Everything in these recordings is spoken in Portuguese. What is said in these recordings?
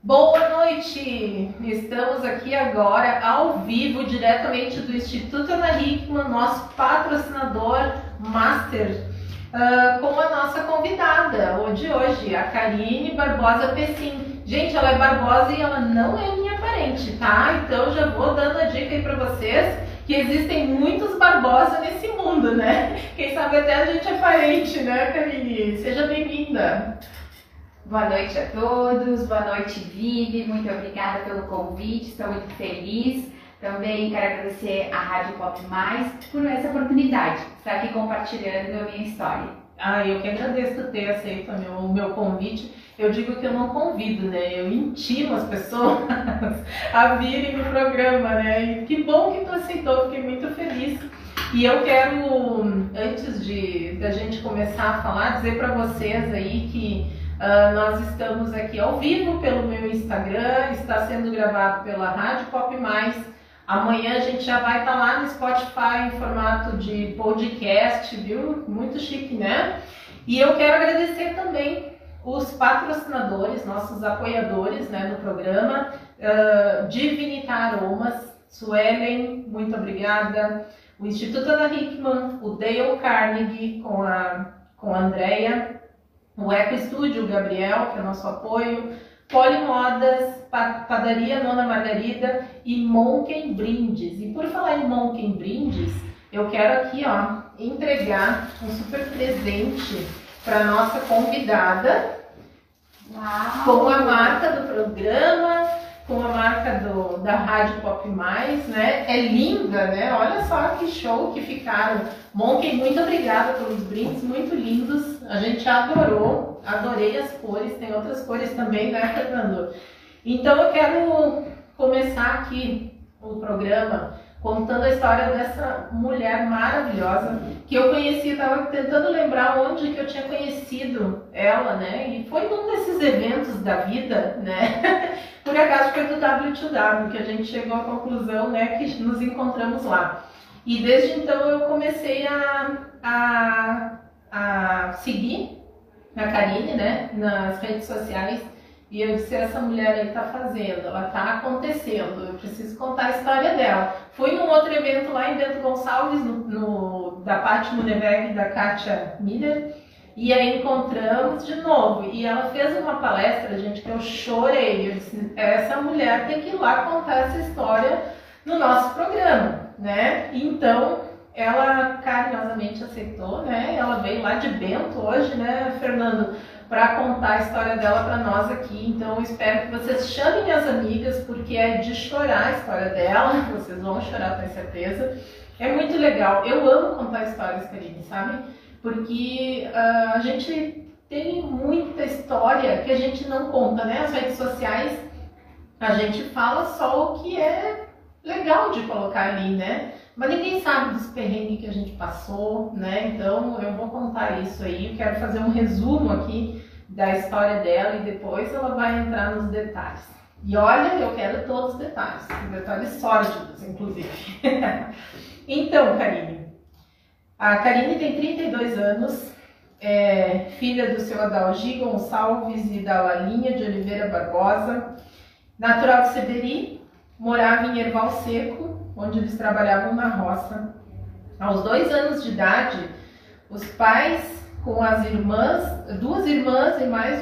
Boa noite! Estamos aqui agora ao vivo, diretamente do Instituto Ana Hickman, nosso patrocinador master, uh, com a nossa convidada de hoje, a Karine Barbosa Pessim. Gente, ela é Barbosa e ela não é minha parente, tá? Então já vou dando a dica aí para vocês que existem muitos Barbosa nesse mundo, né? Quem sabe até a gente é parente, né, Karine? Seja bem-vinda! Boa noite a todos, boa noite, Vivi, muito obrigada pelo convite, estou muito feliz. Também quero agradecer à Rádio Pop Mais por essa oportunidade de estar aqui compartilhando a minha história. Ah, eu que agradeço ter aceito o meu, meu convite. Eu digo que eu não convido, né? Eu intimo as pessoas a virem no programa, né? E que bom que tu aceitou, fiquei muito feliz. E eu quero, antes de da gente começar a falar, dizer para vocês aí que uh, nós estamos aqui ao vivo pelo meu Instagram, está sendo gravado pela Rádio Pop Mais. Amanhã a gente já vai estar tá lá no Spotify em formato de podcast, viu? Muito chique, né? E eu quero agradecer também os patrocinadores, nossos apoiadores né, no programa, uh, Divinitar Aromas, Suelen, muito obrigada, o Instituto Ana Hickman, o Dale Carnegie com a, com a Andrea, o Eco Estúdio, o Gabriel, que é o nosso apoio, Polimodas, Padaria Nona Margarida e Monken Brindes. E por falar em Monken Brindes, eu quero aqui ó, entregar um super presente para nossa convidada, Uau. com a marca do programa, com a marca do, da Rádio Pop Mais, né? É linda, né? Olha só que show que ficaram. Monken, muito obrigada pelos brindes, muito lindos. A gente adorou, adorei as cores, tem outras cores também, né, Fernando? Então eu quero começar aqui o programa contando a história dessa mulher maravilhosa que eu conheci, estava tentando lembrar onde que eu tinha conhecido ela, né? E foi num desses eventos da vida, né? Por acaso foi do W2W que a gente chegou à conclusão, né, que nos encontramos lá. E desde então eu comecei a, a, a seguir a Karine, né, nas redes sociais e eu disse, essa mulher aí tá fazendo, ela tá acontecendo, eu preciso contar a história dela. Fui num outro evento lá em Bento Gonçalves, no, no da Paty Muneveg e da Kátia Miller, e aí encontramos de novo. E ela fez uma palestra, gente, que eu chorei. Eu disse, essa mulher tem que ir lá contar essa história no nosso programa, né? Então, ela carinhosamente aceitou, né? Ela veio lá de Bento hoje, né, Fernando? Para contar a história dela para nós aqui. Então eu espero que vocês chamem as amigas, porque é de chorar a história dela. Vocês vão chorar, tenho certeza. É muito legal. Eu amo contar histórias, Karine, sabe? Porque uh, a gente tem muita história que a gente não conta, né? As redes sociais, a gente fala só o que é legal de colocar ali, né? Mas ninguém sabe dos perrengues que a gente passou, né? Então eu vou contar isso aí. Eu quero fazer um resumo aqui da história dela e depois ela vai entrar nos detalhes. E olha, eu quero todos os detalhes, detalhes sórdidos, inclusive. então, Karine. A Karine tem 32 anos, é filha do seu Adalgi Gonçalves e da Lalinha de Oliveira Barbosa, natural de Seberi, morava em Erval Seco, onde eles trabalhavam na roça. Aos dois anos de idade, os pais com as irmãs, duas irmãs e mais,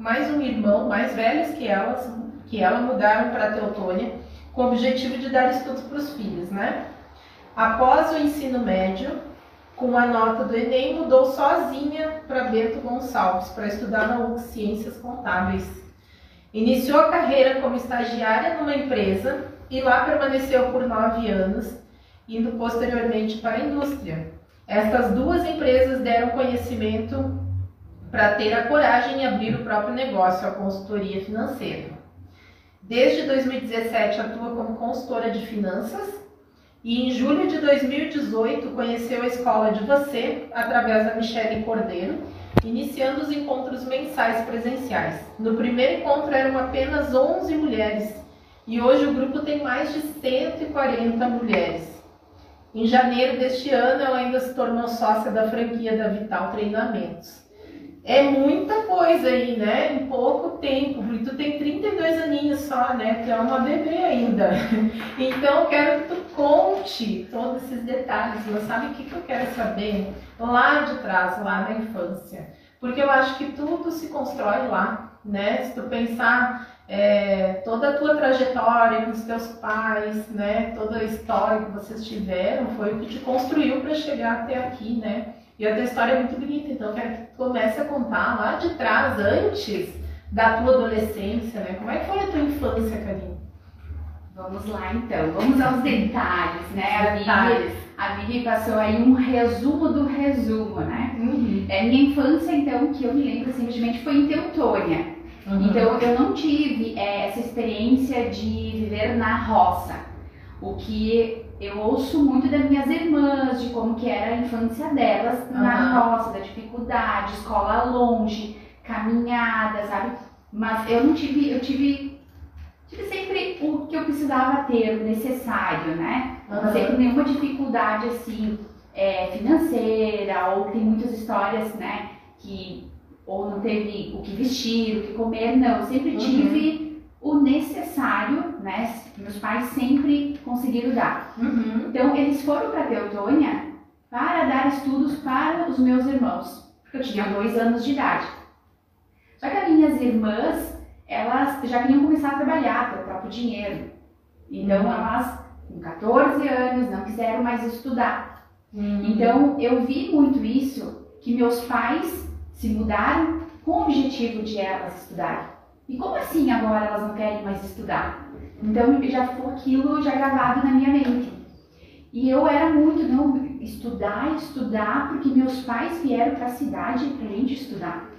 mais um irmão mais velhos que elas, que ela mudaram para Teutônia com o objetivo de dar estudos para os filhos, né? Após o ensino médio, com a nota do Enem, mudou sozinha para Bento Gonçalves para estudar na UC Ciências Contábeis. Iniciou a carreira como estagiária numa empresa e lá permaneceu por nove anos, indo posteriormente para a indústria. Estas duas empresas deram conhecimento para ter a coragem em abrir o próprio negócio, a consultoria financeira. Desde 2017 atua como consultora de finanças e em julho de 2018 conheceu a escola de você através da Michele Cordeiro, iniciando os encontros mensais presenciais. No primeiro encontro eram apenas 11 mulheres e hoje o grupo tem mais de 140 mulheres. Em janeiro deste ano, ela ainda se tornou sócia da franquia da Vital Treinamentos. é muita coisa aí, né? Em pouco tempo. E tu tem 32 aninhos só, né? Tu é uma bebê ainda. Então, eu quero que tu conte todos esses detalhes. Mas sabe o que, que eu quero saber? Lá de trás, lá na infância. Porque eu acho que tudo se constrói lá, né? Se tu pensar é, toda a tua trajetória com os teus pais, né? Toda a história que vocês tiveram foi o que te construiu para chegar até aqui, né? E a tua história é muito bonita, então eu quero que tu comece a contar lá de trás, antes da tua adolescência, né? Como é que foi a tua infância, Karine? Vamos lá então, vamos aos detalhes, né? A Vivi, a Vivi passou aí um resumo do resumo, né? Uhum. É, minha infância, então, que eu me lembro simplesmente foi em Teutônia. Uhum. Então eu não tive é, essa experiência de viver na roça. O que eu ouço muito das minhas irmãs, de como que era a infância delas uhum. na roça, da dificuldade, escola longe, caminhada, sabe? Mas eu não tive, eu tive, tive sempre o que eu precisava ter, o necessário, né? Não uhum. sempre nenhuma dificuldade assim é, financeira, ou tem muitas histórias, né, que ou não teve o que vestir, o que comer, não, eu sempre uhum. tive o necessário, né? Meus pais sempre conseguiram dar. Uhum. Então, eles foram para Teutônia para dar estudos para os meus irmãos, porque eu tinha dois anos de idade. Só que as minhas irmãs, elas já queriam começar a trabalhar, ter o próprio dinheiro. Então, uhum. elas, com 14 anos, não quiseram mais estudar. Uhum. Então, eu vi muito isso, que meus pais se mudaram com o objetivo de elas estudarem. E como assim agora elas não querem mais estudar? Então já ficou aquilo já gravado na minha mente. E eu era muito, não, estudar, estudar, porque meus pais vieram para a cidade para a gente estudar.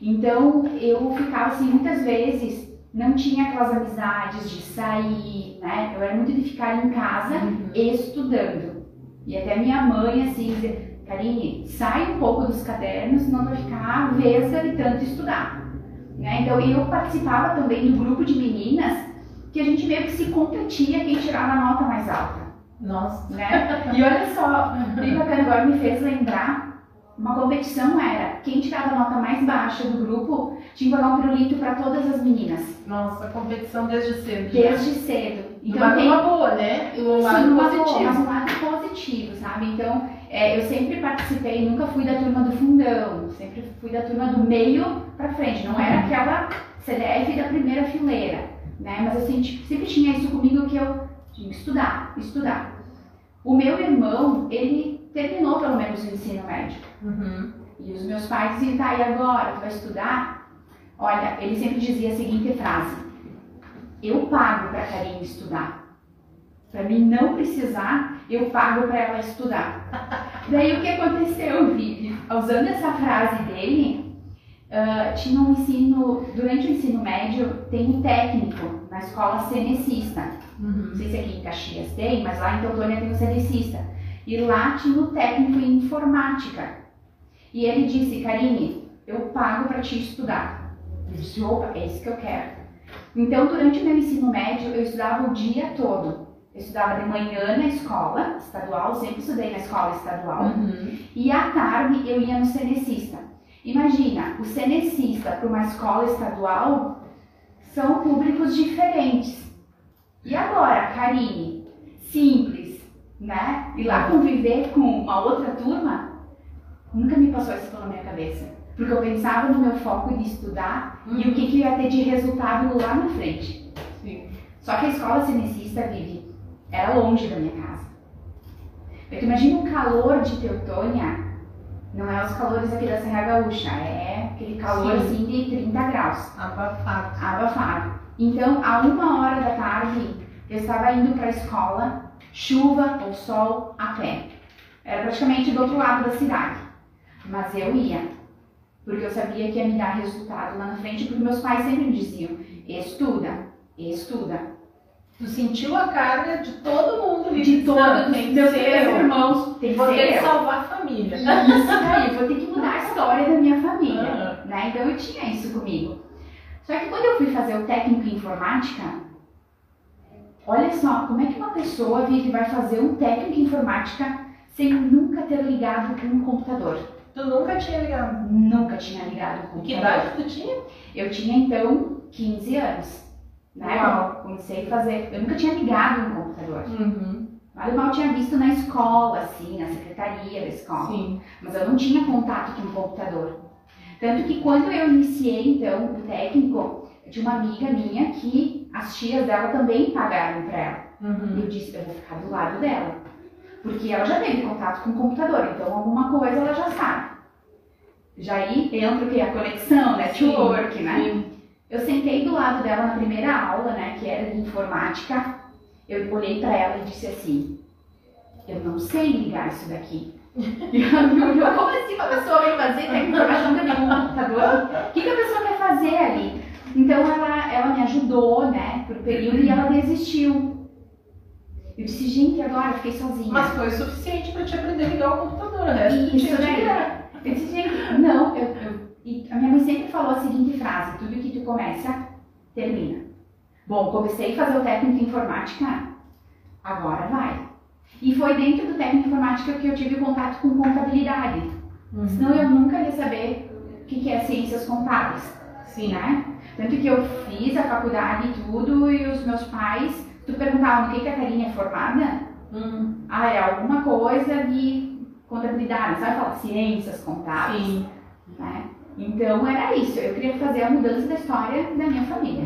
Então eu ficava assim, muitas vezes, não tinha aquelas amizades de sair, né? Eu era muito de ficar em casa uhum. estudando. E até minha mãe, assim, Karine, sai um pouco dos cadernos, senão vai ficar vesga de tanto estudar. Né? Então eu participava também do grupo de meninas que a gente meio que se competia quem tirava a nota mais alta. Nossa. Né? E olha só, bem bacana agora me fez lembrar, uma competição era quem tirava a nota mais baixa do grupo tinha que pagar um pirulito para todas as meninas. Nossa, competição desde cedo. Desde né? cedo. Então uma tem uma boa, né? E um lado Sim, positivo. Boa, mas um lado positivo, sabe? Então é, eu sempre participei, nunca fui da turma do fundão, sempre fui da turma do meio para frente, não era aquela CDF da primeira fileira, né? Mas eu sempre, sempre tinha isso comigo que eu tinha que estudar, estudar. O meu irmão, ele terminou pelo menos o ensino médio. Uhum. E os meus pais diziam, tá, e agora? Tu vai estudar? Olha, ele sempre dizia a seguinte frase: Eu pago para Karine estudar. Para mim não precisar, eu pago para ela estudar. Daí o que aconteceu, Vivi? Usando essa frase dele, uh, tinha um ensino, durante o ensino médio, tem um técnico na escola cenecista. Uhum. Não sei se aqui em Caxias tem, mas lá em Teutônia tem um cenecista. E lá tinha o um técnico em informática. E ele disse, Karine, eu pago para te estudar. Eu disse, opa, é isso que eu quero. Então, durante o meu ensino médio, eu estudava o dia todo. Eu estudava de manhã na escola estadual, sempre estudei na escola estadual. Uhum. E à tarde eu ia no cenecista. Imagina, o cenecista para uma escola estadual são públicos diferentes. E agora, Karine, simples, né? Ir lá conviver com uma outra turma, nunca me passou isso pela minha cabeça. Porque eu pensava no meu foco de estudar uhum. e o que, que ia ter de resultado lá na frente. Sim. Só que a escola cenecista vive era longe da minha casa. Eu imagina o calor de Teutônia, não é os calores aqui da Serra Gaúcha, é aquele calor Sim. assim de 30 graus. Abafado. Abafado. Então, a uma hora da tarde, eu estava indo para a escola, chuva ou sol, a pé. Era praticamente do outro lado da cidade. Mas eu ia, porque eu sabia que ia me dar resultado lá na frente, porque meus pais sempre me diziam: estuda, estuda. Tu sentiu a carga de todo mundo de todos os teus irmãos. Tem que vou ter que salvar a família. Isso aí, vou ter que mudar a história da minha família. Uhum. Né? Então eu tinha isso comigo. Só que quando eu fui fazer o técnico em informática, olha só, como é que uma pessoa que vai fazer um técnico em informática sem nunca ter ligado um computador. Tu nunca tinha ligado? Nunca tinha ligado um computador. Que idade tu tinha? Eu tinha então 15 anos. Né? Uau. Comecei a fazer. Eu nunca tinha ligado um computador. Uhum. Eu mal tinha visto na escola, assim, na secretaria da escola. Sim. Mas eu não tinha contato com o computador. Tanto que quando eu iniciei, então, o técnico, de uma amiga minha que as tias dela também pagaram para ela. Uhum. E eu disse, eu vou ficar do lado dela. Porque ela já teve contato com o computador, então alguma coisa ela já sabe. Já aí entra o que? A conexão, network, né? Sim. Eu sentei do lado dela na primeira aula, né, que era de informática. Eu olhei para ela e disse assim: Eu não sei ligar isso daqui. E ela me olhou, como assim uma pessoa vem fazer de informação que tem um computador? O que, que a pessoa quer fazer ali? Então ela, ela me ajudou, né, por um período e ela desistiu. Eu disse, gente, agora fiquei sozinha. Mas foi o suficiente pra te aprender a ligar o computador, tu Isso, né? Eu disse, gente, não, eu, eu- e a minha mãe sempre falou a seguinte frase, tudo que tu começa, termina. Bom, comecei a fazer o técnico em informática, agora vai. E foi dentro do técnico em informática que eu tive contato com contabilidade. Uhum. Senão eu nunca ia saber o que que é ciências contábeis, Sim. né? Tanto que eu fiz a faculdade e tudo, e os meus pais, tu perguntava no que que a Karine é formada? Hum, Ah, é alguma coisa de contabilidade, sabe falar ciências contábeis, Sim. né? Então era isso, eu queria fazer a mudança da história da minha família.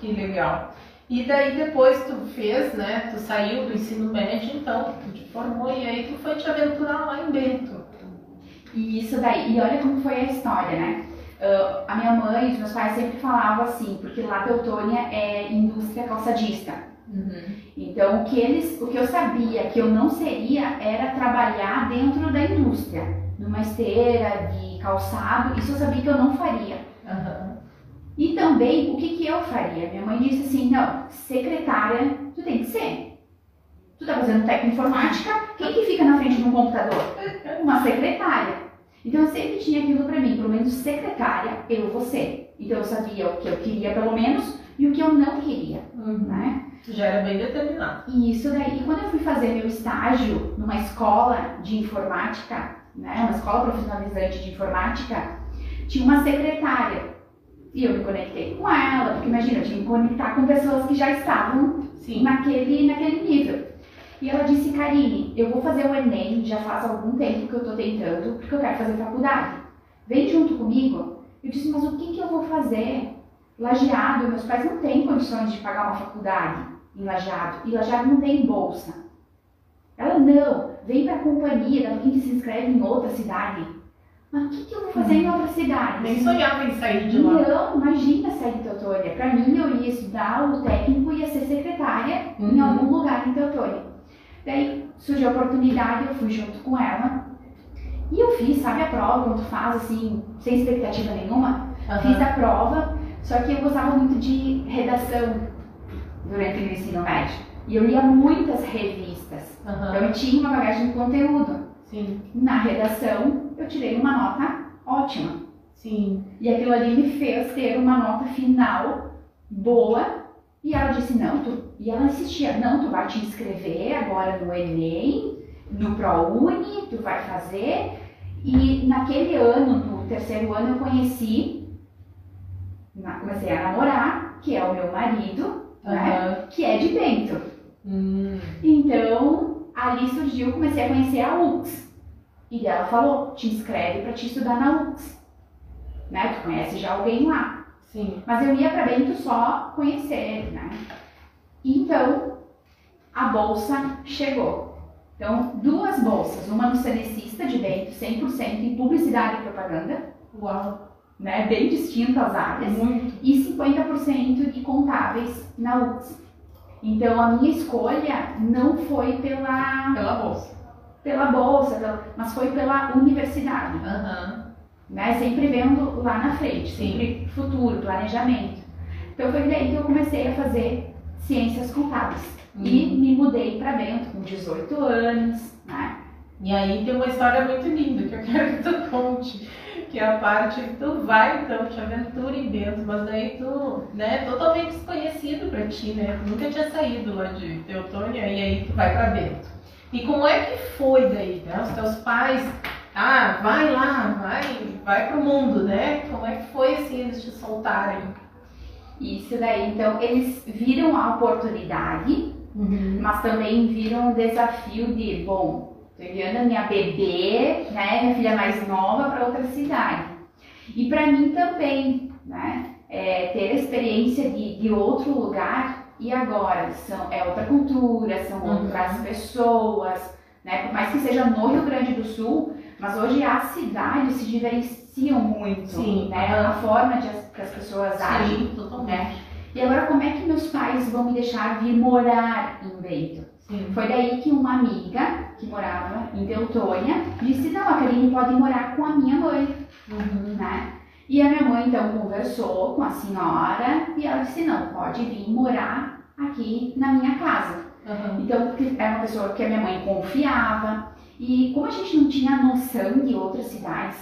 Que legal. E daí depois tu fez, né? Tu saiu do ensino médio, então tu te formou e aí tu foi te aventurar lá em Bento. E isso daí, e olha como foi a história, né? Ah, a minha mãe e os meus pais sempre falavam assim, porque lá Teutônia é indústria calçadista. Então, o que eles, o que eu sabia que eu não seria era trabalhar dentro da indústria, numa esteira de calçado, isso eu sabia que eu não faria. Aham. E também, o que, que eu faria? Minha mãe disse assim, não, secretária, tu tem que ser. Tu tá fazendo técnica informática, quem que fica na frente de um computador? Uma secretária. Então eu sempre tinha aquilo pra mim, pelo menos secretária, eu vou ser. Então eu sabia o que eu queria pelo menos e o que eu não queria, Uhum. né? Já era bem determinado. E isso daí, e quando eu fui fazer meu estágio numa escola de informática, né, uma escola profissionalizante de informática, tinha uma secretária. E eu me conectei com ela, porque imagina, eu tinha que me conectar com pessoas que já estavam Sim. naquele, naquele nível. E ela disse, Karine, eu vou fazer o Enem, já faz algum tempo que eu tô tentando, porque eu quero fazer faculdade. Vem junto comigo. Eu disse, mas o que, que eu vou fazer? Lajeado, meus pais não têm condições de pagar uma faculdade em Lajeado. E Lajeado não tem bolsa. Ela, não, vem pra companhia, da quem se inscreve em outra cidade. Mas o que, que eu vou fazer em outra cidade? Nem sonhava em sair de lá. Não, imagina sair de Teutônia. Pra mim, eu ia estudar o técnico e ia ser secretária em Uhum. algum lugar em Teutônia. Daí surgiu a oportunidade, eu fui junto com ela. E eu fiz, sabe a prova, quando faz assim, sem expectativa nenhuma? Fiz Aham. a prova, só que eu gostava muito de redação durante o ensino médio. E eu lia muitas revistas. Então Aham. eu tinha uma bagagem de conteúdo. Sim. Na redação, eu tirei uma nota ótima. Sim. E aquilo ali me fez ter uma nota final boa. E ela disse, não, tu... E ela insistia, não, tu vai te inscrever agora no Enem, no ProUni, tu vai fazer. E naquele ano, no terceiro ano, eu conheci, comecei a namorar, que é o meu marido, né? Aham. Que é de Bento. Hum. Então, ali surgiu, comecei a conhecer a UX. E ela falou, te inscreve para te estudar na UX. Né? Tu conhece já alguém lá. Sim. Mas eu ia para Bento só conhecer, né? Então, a bolsa chegou. Então, duas bolsas, uma no Cenecista de Bento, 100% em publicidade e propaganda, Uau. né? Bem distintas as áreas Muito. e 50% de contábeis na UX. Então a minha escolha não foi pela, Pela bolsa. pela bolsa, pela- mas foi pela universidade, Aham. né? Sempre vendo lá na frente, Sim. sempre futuro, planejamento. Então foi daí que eu comecei a fazer ciências contábeis e Uhum. me mudei para Bento com 18 anos, né? E aí tem uma história muito linda que eu quero que tu conte. Que é a parte que tu vai, então, te aventura em Bento, mas daí tu, né, totalmente desconhecido pra ti, né? Tu nunca tinha saído lá de Teutônia e aí tu vai pra Bento. E como é que foi daí, né? Os teus pais, ah, vai lá, vai, vai pro mundo, né? Como é que foi assim eles te soltarem? Isso daí, então eles viram a oportunidade, Uhum. mas também viram o desafio de, bom, tô enviando a minha bebê, né, minha filha mais nova para outra cidade. E para mim também, né, é, ter a experiência de, de outro lugar e agora são, é outra cultura, são Uhum. outras pessoas, né, por mais que seja no Rio Grande do Sul, mas hoje as cidades se diferenciam muito, Sim, né, a forma de as, que as pessoas agem. Sim, totalmente. E agora, como é que meus pais vão me deixar vir morar em Bento? Sim. Foi daí que uma amiga que morava em Teutônia disse: Não, a Karine pode morar com a minha mãe, Uhum. né? E a minha mãe então conversou com a senhora e ela disse: Não, pode vir morar aqui na minha casa. Uhum. Então, era uma pessoa que a minha mãe confiava. E como a gente não tinha noção de outras cidades,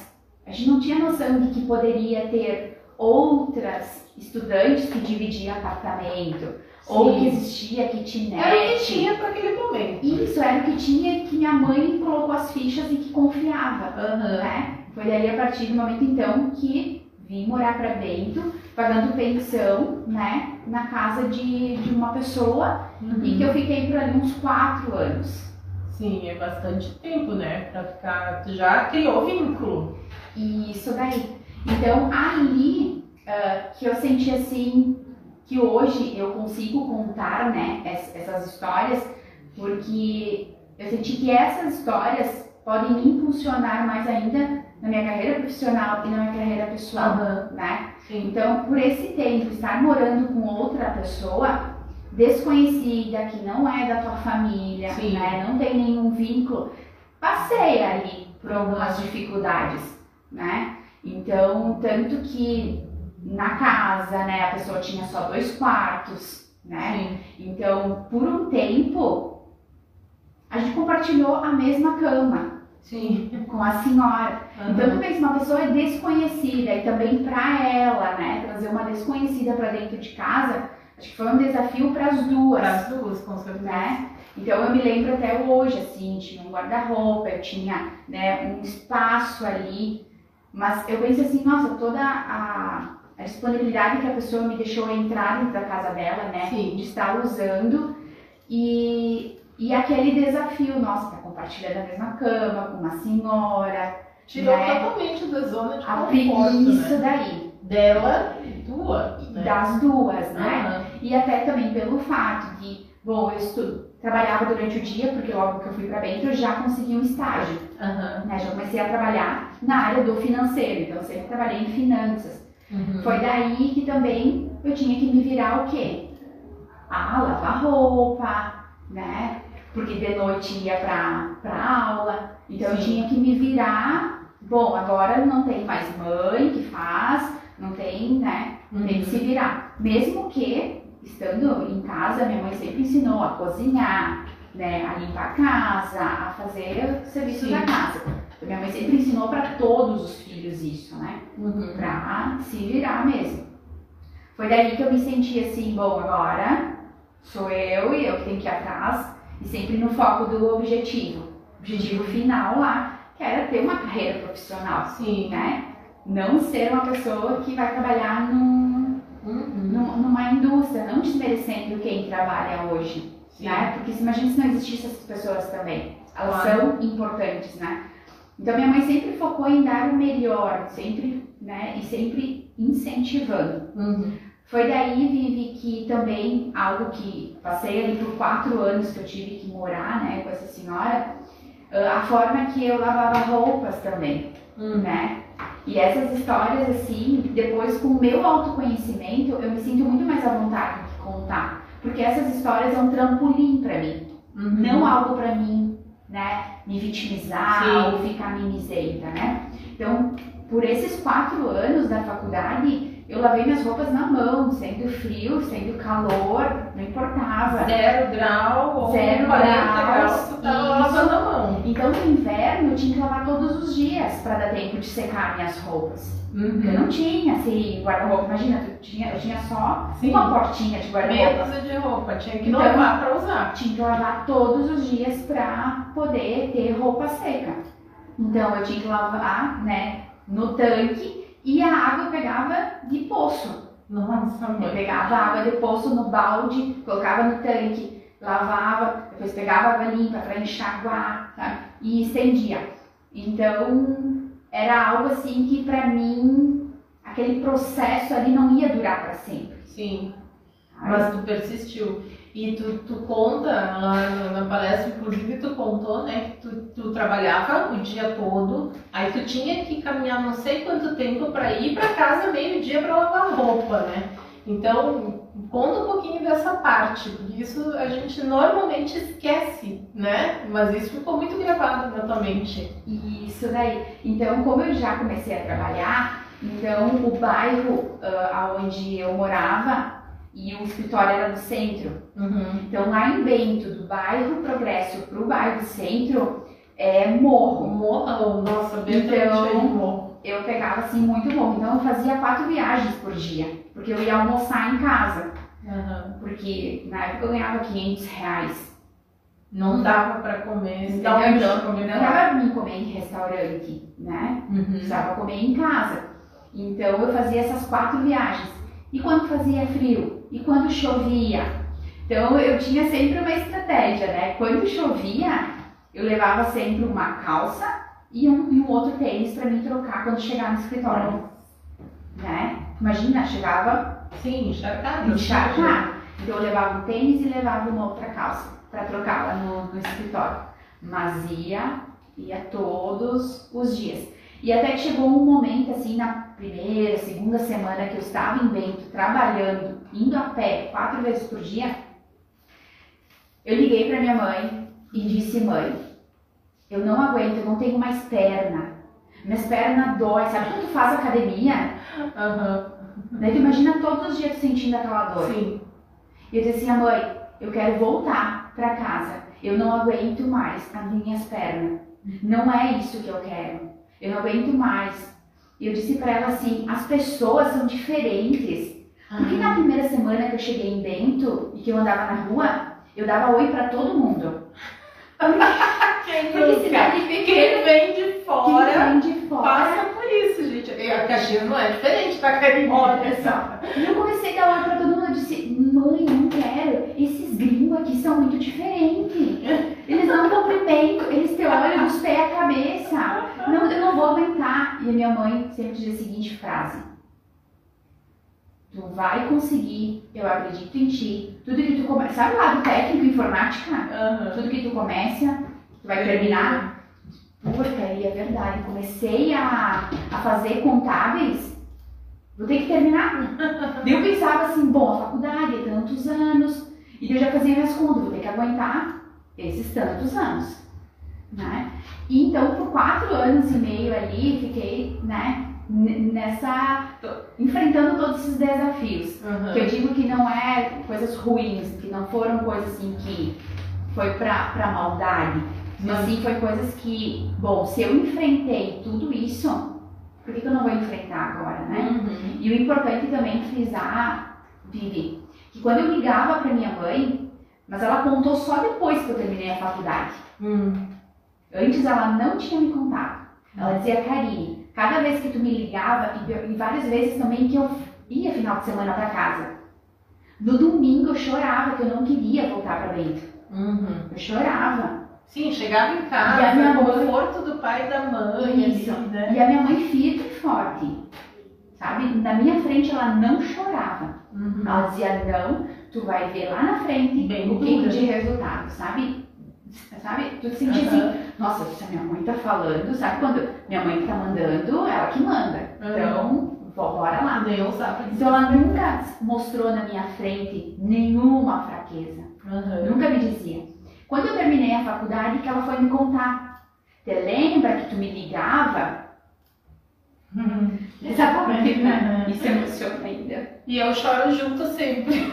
a gente não tinha noção de que poderia ter outras estudantes que dividiam apartamento, ou que existia kitnet. Era o que tinha para aquele momento. Isso era o que tinha que minha mãe colocou as fichas e que confiava, Aham. né? Foi ali a partir do momento então que vim morar para Bento, pagando pensão, né, na casa de, de uma pessoa Uhum. e que eu fiquei por ali uns quatro anos. Sim, é bastante tempo, né? Pra ficar. Tu já criou vínculo. Isso daí. Então ali ah, que eu senti assim que hoje eu consigo contar, né, es- essas histórias, porque eu senti que essas histórias podem me impulsionar mais ainda na minha carreira profissional e na minha carreira pessoal, Aham. né? Sim. Então, por esse tempo, estar morando com outra pessoa desconhecida, que não é da tua família, Sim. né? Não tem nenhum vínculo, passei ali por algumas dificuldades, né? Então, tanto que na casa, né, a pessoa tinha só dois quartos, né? Sim. Então, por um tempo, a gente compartilhou a mesma cama Sim. com a senhora. Então, Aham. também se uma pessoa é desconhecida e também para ela, né, trazer uma desconhecida para dentro de casa, acho que foi um desafio para as duas, Para as duas, com certeza. né? Então eu me lembro até hoje, assim, tinha um guarda-roupa, eu tinha, né, um espaço ali, mas eu pensei assim, nossa, toda a, a disponibilidade que a pessoa me deixou entrar dentro da casa dela, né, Sim. de estar usando e, e aquele desafio, nossa, tá compartilhando a mesma cama com uma senhora, Tirou né? totalmente da zona de a conforto, preguiça né? daí, Dela e tua. Né? das duas, né? Aham. E até também pelo fato de, bom, eu estu- trabalhava durante o dia, porque logo que eu fui para Bento eu já consegui um estágio, Aham. né? Já comecei a trabalhar na área do financeiro, então sempre trabalhei em finanças. Uhum. Foi daí que também eu tinha que me virar o quê? Ah, lavar roupa, né? Porque de noite ia pra, pra aula, então eu Sim. tinha que me virar. Bom, agora não tem mais mãe que faz, não tem, né? Tem que se virar. Mesmo que, estando em casa, minha mãe sempre ensinou a cozinhar, né? A limpar a casa, a fazer o serviço Sim. da casa. Minha mãe sempre ensinou para todos os filhos isso, né? Uhum. pra se virar mesmo. Foi daí que eu me senti assim, bom, agora sou eu e eu que tenho que ir atrás e sempre no foco do objetivo. Objetivo final lá, que era ter uma carreira profissional, Sim. né? Não ser uma pessoa que vai trabalhar num, Uhum. num- numa indústria, não desmerecendo quem trabalha hoje, Sim. né? Porque se imagina se não existissem essas pessoas também. Elas Claro. são importantes, né? Então minha mãe sempre focou em dar o melhor, sempre, né? E sempre incentivando. Uhum. Foi daí, Vivi, que também algo que passei ali por quatro anos que eu tive que morar, né, com essa senhora, ah, a forma que eu lavava roupas também, Uhum. né? E essas histórias, assim, depois com o meu autoconhecimento, eu me sinto muito mais à vontade de contar. Porque essas histórias é um trampolim pra mim Uhum. não algo para mim, né, me vitimizar Sim. ou ficar mimizenta, né? Então, por esses quatro anos da faculdade, eu lavei minhas roupas na mão, sendo frio, sendo calor, não importava. Zero grau ou Zero 40 grau, graus, tu isso. lavando a mão. Então no inverno eu tinha que lavar todos os dias para dar tempo de secar minhas roupas. Uhum. Eu não tinha assim, guarda-roupa, imagina, tu tinha, eu tinha só Sim. uma portinha de Meia guarda-roupa. dúzia de roupa, tinha que Então- levar pra usar. Tinha que lavar todos os dias para poder ter roupa seca. Então eu tinha que lavar, né, no tanque e a água eu pegava de poço. Nossa, Eu pegava água de poço no balde, colocava no tanque, lavava, depois pegava água limpa para enxaguar, sabe? E estendia. Então, era algo assim que para mim, aquele processo ali não ia durar para sempre. Sim, sabe? mas tu persistiu. E tu, tu conta lá na- na palestra, inclusive tu contou, né, que tu, tu trabalhava o dia todo, aí tu tinha que caminhar não sei quanto tempo para ir para casa meio-dia para lavar roupa, né? Então, conta um pouquinho dessa parte, porque isso a gente normalmente esquece, né? Mas isso ficou muito gravado na tua mente. Isso daí. Então, como eu já comecei a trabalhar, então o bairro ah, onde eu morava e o escritório era no centro. Uhum. Então, lá em Bento, do bairro Progresso para o bairro Centro, é morro. Morro, nossa, bem Então- cheio de morro. Eu pegava assim muito morro. Então, eu fazia quatro viagens por dia, porque eu ia almoçar em casa. Uhum. Porque na época eu ganhava 500 reais. Não dava para comer, Então, pra comer não dava pra mim comer em restaurante, né? Uhum. precisava comer em casa. Então eu fazia essas quatro viagens. E quando fazia frio? E quando chovia? Então eu tinha sempre uma estratégia, né? Quando chovia, eu levava sempre uma calça e um, e um outro tênis para mim trocar quando chegar no escritório, né? Imagina, chegava Sim, encharcado. encharcado. Então eu levava um tênis e levava uma outra calça para trocar lá no, no escritório. Mas ia, ia todos os dias. E até que chegou um momento assim, na primeira, segunda semana que eu estava em Bento, trabalhando, indo a pé quatro vezes por dia, eu liguei para minha mãe e disse, mãe, eu não aguento, eu não tenho mais perna. Minhas pernas dói, sabe quando tu faz academia? Aham. Daí tu imagina todos os dias sentindo aquela dor. Sim. E eu disse assim, mãe, eu quero voltar para casa. Eu não aguento mais as minhas pernas. Não é isso que eu quero. Eu não aguento mais. E eu disse para ela assim, as pessoas são diferentes. Porque na primeira semana que eu cheguei em Bento e que eu andava na rua, eu dava oi para todo mundo. Quem Porque nunca? cidade pequena, vem de quem fora vem de fora. passa por isso, gente. E a Caxias não é diferente da Caribbean. Olha só. E eu comecei a dar oi pra todo mundo. Eu disse, mãe, não quero. Esses gringos aqui são muito diferentes. Eles não cumprimentam, eles te olham dos pés à cabeça. Não, eu não vou aguentar. E a minha mãe sempre dizia a seguinte frase. Tu vai conseguir, eu acredito em ti. Tudo que tu começa. Sabe lá do técnico informática? Aham. Tudo que tu começa, tu vai terminar. Porcaria, é verdade. Comecei a, a fazer contábeis, vou ter que terminar. Daí eu pensava assim, bom, a faculdade é tantos anos, e eu já fazia minhas contas, vou ter que aguentar esses tantos anos. Né? E então, por quatro anos e meio ali, fiquei né, nessa. enfrentando todos esses desafios. Aham. Que eu digo que não é coisas ruins, que não foram coisas assim que foi pra, pra maldade. Mas sim foi coisas que, bom, se eu enfrentei tudo isso, por que, que eu não vou enfrentar agora, né? Uhum. E o importante também frisar, Vivi, que quando eu ligava pra minha mãe, mas ela contou só depois que eu terminei a faculdade. Hum. Antes ela não tinha me contado. Ela dizia, Karine, cada vez que tu me ligava, e, várias vezes também que eu ia final de semana pra casa. No domingo eu chorava, que eu não queria voltar pra Bento. Uhum. Eu chorava. Sim, chegava em E a casa, minha o mãe- conforto do pai e da mãe Isso. ali, né? E a minha mãe firme e forte. Sabe? Na minha frente ela não chorava. Uhum. Ela dizia, não, tu vai ver lá na frente Bem o que de resultado, sabe? Sabe? Tu sentia assim, Aham. nossa, se a minha mãe tá falando, sabe quando minha mãe que tá mandando, ela que manda. Então, vó, bora lá. Deus sabe. Então ela nunca mostrou na minha frente nenhuma fraqueza. Nunca me dizia. Quando eu terminei a faculdade, que ela foi me contar. Te lembra que tu me ligava? Qual sempre, né? Isso emociona ainda. E eu choro junto sempre.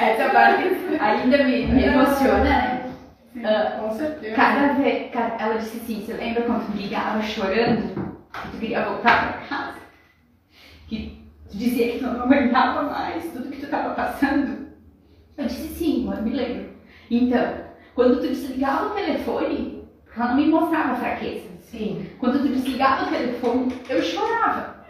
Essa parte ainda me, me emociona, né? Sim, uh, com certeza. Cada vez, ela disse assim, você lembra quando tu ligava chorando? Que tu queria voltar pra casa? Que tu dizia que tu não aguentava mais tudo que tu estava passando? Eu disse sim, eu me lembro. Então, quando tu desligava o telefone, ela não me mostrava fraqueza. Sim. Quando tu desligava o telefone, eu chorava.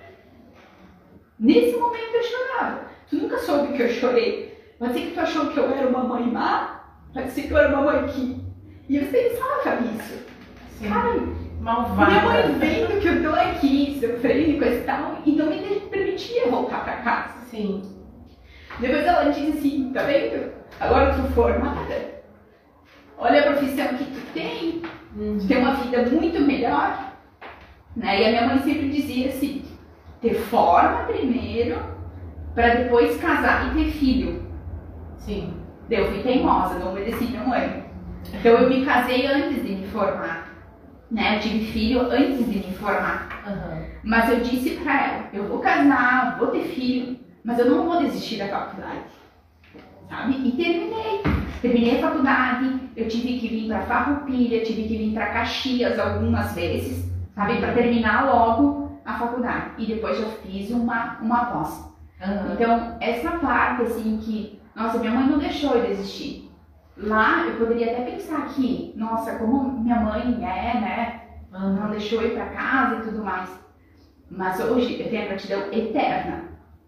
Nesse momento eu chorava. Tu nunca soube que eu chorei. Pode ser que tu achou que eu era uma mãe má, pode ser que eu era uma mãe que. E eu pensava nisso. Sim. Cara, Malvada. minha mãe vendo que eu tô aqui, sofrendo e coisa e tal, então me permitia voltar pra casa. Sim. Depois ela disse assim, tá vendo? Agora tu formada. Olha a profissão que tu tem, Uhum. ter uma vida muito melhor. Né? E a minha mãe sempre dizia assim, ter forma primeiro, para depois casar e ter filho. Sim. Daí Eu fui teimosa, não obedeci minha mãe. Então eu me casei antes de me formar. Né? Eu tive filho antes de me formar. Aham. Mas eu disse pra ela, eu vou casar, vou ter filho, mas eu não vou desistir da faculdade. Sabe? E terminei. Terminei a faculdade, eu tive que vir pra Farroupilha, tive que vir pra Caxias algumas vezes, sabe? Pra terminar logo a faculdade. E depois eu fiz uma, uma pós. Aham. Então, essa parte, assim, que, nossa, minha mãe não deixou eu desistir. Lá, eu poderia até pensar que, nossa, como minha mãe é, né? Não deixou eu ir pra casa e tudo mais. Mas hoje eu tenho a gratidão eterna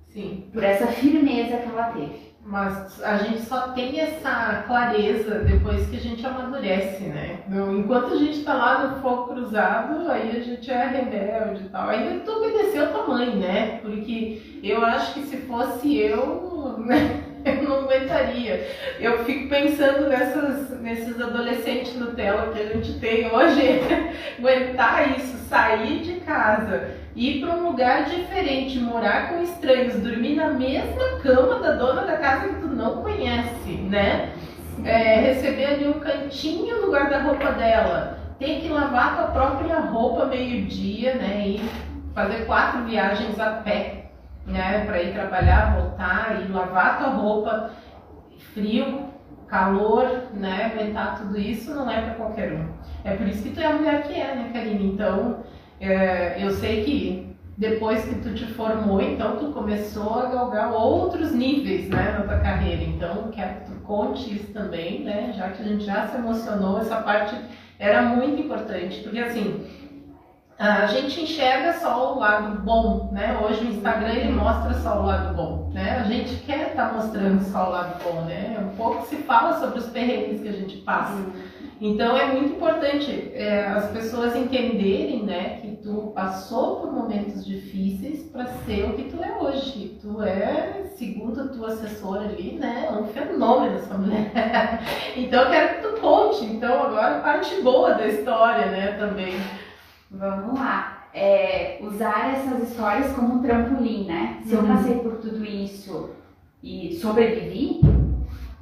Sim. por essa firmeza que ela teve. Mas a gente só tem essa clareza depois que a gente amadurece, né? Enquanto a gente tá lá no fogo cruzado, aí a gente é rebelde e tal. Ainda tu obedeceu tua mãe, né? Porque eu acho que se fosse eu, né, eu não aguentaria. Eu fico pensando nessas, nesses adolescentes Nutella que a gente tem hoje, aguentar isso, sair de casa, ir para um lugar diferente, morar com estranhos, dormir na mesma cama da dona da casa que tu não conhece, né? É, receber ali um cantinho no guarda-roupa dela, ter que lavar tua própria roupa meio-dia, né? E fazer quatro viagens a pé, né? Para ir trabalhar, voltar e lavar tua roupa, frio, calor, né? Aguentar tudo isso não é para qualquer um. É por isso que tu é a mulher que é, né, Karine? Então, é, eu sei que depois que tu te formou, então tu começou a galgar outros níveis, né, na tua carreira. Então, quero que tu conte isso também, né, já que a gente já se emocionou, essa parte era muito importante, porque assim, a gente enxerga só o lado bom, né? Hoje o Instagram ele mostra só o lado bom, né? A gente quer estar mostrando só o lado bom, né? Um pouco se fala sobre os perrengues que a gente passa. Então é muito importante é, as pessoas entenderem, né, que tu passou por momentos difíceis para ser o que tu é hoje. Tu é, segundo a tua assessora ali, né, um fenômeno essa mulher. então eu quero que tu conte, então agora a parte boa da história, né, também. Vamos lá. É, usar essas histórias como um trampolim, né? Se eu Uhum. passei por tudo isso e sobrevivi,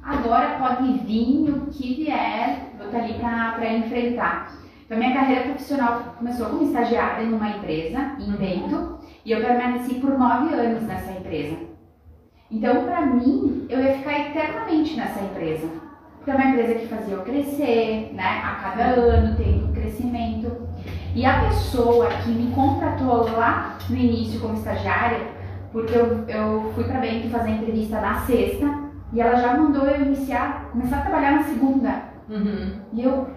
agora pode vir o que vier, eu tô ali pra enfrentar. Então, minha carreira profissional começou como estagiária numa empresa, em Bento, e eu permaneci por nove anos nessa empresa. Então, pra mim, eu ia ficar eternamente nessa empresa. Porque é uma empresa que fazia eu crescer, né? A cada ano tendo crescimento. E a pessoa que me contratou lá no início como estagiária, porque eu, eu fui pra Bento fazer a entrevista na sexta, e ela já mandou eu iniciar, começar a trabalhar na segunda. Uhum. E eu,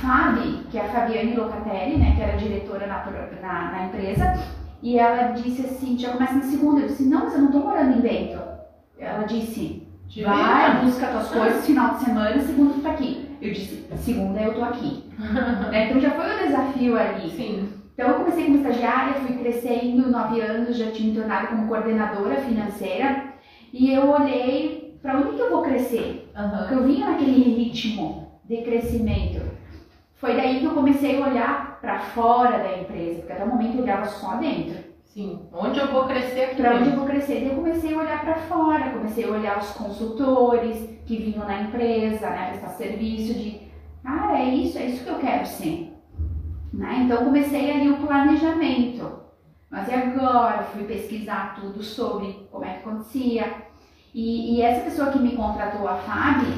Fabi, que é a Fabiane Locatelli, né, que era diretora na, na, na empresa, e ela disse assim, já começa na segunda. Eu disse, não, mas eu não tô morando em Bento. Ela disse, vai, busca tuas coisas, final de semana, segunda tu tá aqui. Eu disse, segunda eu tô aqui. Né, Então já foi um desafio ali. Sim. Então eu comecei como estagiária, fui crescendo, nove anos, já tinha me tornado como coordenadora financeira. E eu olhei para onde que eu vou crescer. Aham. Porque eu vinha naquele ritmo de crescimento. Foi daí que eu comecei a olhar para fora da empresa, porque até o momento eu olhava só dentro. Sim. Onde eu vou crescer aqui Para onde eu vou crescer? Daí eu comecei a olhar para fora, comecei a olhar os consultores que vinham na empresa, né, prestar serviço de, cara, é isso, é isso que eu quero ser. Né? Então comecei ali o planejamento. Mas e agora? Fui pesquisar tudo sobre como é que acontecia. E, e essa pessoa que me contratou, a Fábio,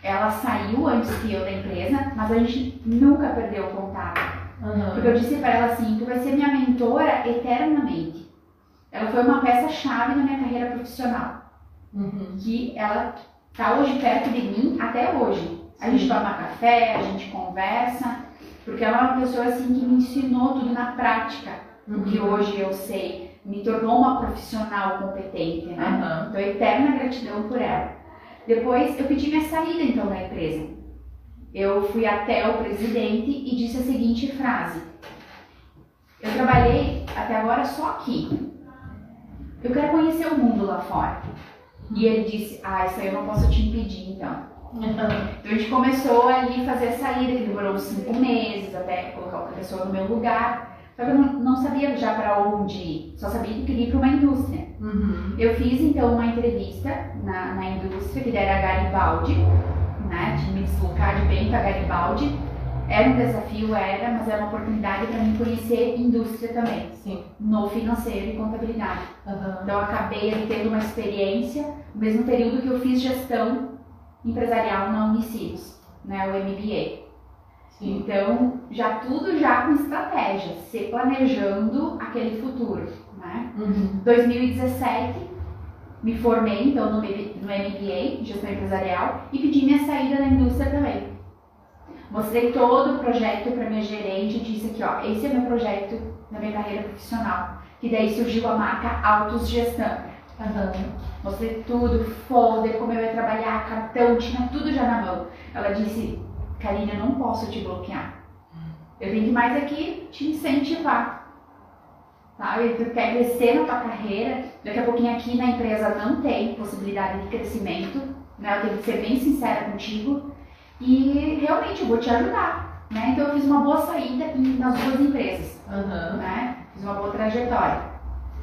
ela saiu antes que eu da empresa, mas a gente nunca perdeu o contato. Uhum. Porque eu disse para ela assim, tu vai ser minha mentora eternamente. Ela foi uma peça-chave na minha carreira profissional. Uhum. Que ela tá hoje perto de mim até hoje. A gente Sim. toma café, a gente conversa, porque ela é uma pessoa assim que me ensinou tudo na prática. O que Uhum. hoje eu sei, me tornou uma profissional competente, né? Então, eterna gratidão por ela. Depois, eu pedi minha saída, então, da empresa. Eu fui até o presidente e disse a seguinte frase. Eu trabalhei até agora só aqui. Eu quero conhecer o mundo lá fora. E ele disse, ah, isso aí eu não posso te impedir, então. Uhum. Então a gente começou ali a fazer a saída, que demorou uns cinco meses até colocar outra pessoa no meu lugar. Só que eu não, sabia já para onde ir, só sabia que queria ir para uma indústria. Uhum. Eu fiz então uma entrevista na, na indústria, que era a Garibaldi, né? Que me deslocar de bem para Garibaldi. Era um desafio, era, mas era uma oportunidade para mim conhecer indústria também, Sim. no financeiro e contabilidade. Uhum. Então eu acabei tendo uma experiência no mesmo período que eu fiz gestão empresarial na Unicinos, né, o MBA. Sim. Então, já tudo já com estratégia, se planejando aquele futuro, né? Uhum. 2017, me formei então no, no MBA, gestão empresarial, e pedi minha saída da indústria também. Mostrei todo o projeto para minha gerente e disse aqui, ó, esse é meu projeto na minha carreira profissional. E daí surgiu a marca Autos Gestão. Uhum. Mostrei tudo, folder, como eu ia trabalhar, cartão, tinha tudo já na mão. Ela disse, Karine, eu não posso te bloquear. Eu tenho que mais aqui te incentivar. Sabe? Tu quer crescer na tua carreira, daqui a pouquinho aqui na empresa não tem possibilidade de crescimento, né? Eu tenho que ser bem sincera contigo e realmente eu vou te ajudar. Né? Então eu fiz uma boa saída nas duas empresas Uhum. né? Fiz uma boa trajetória.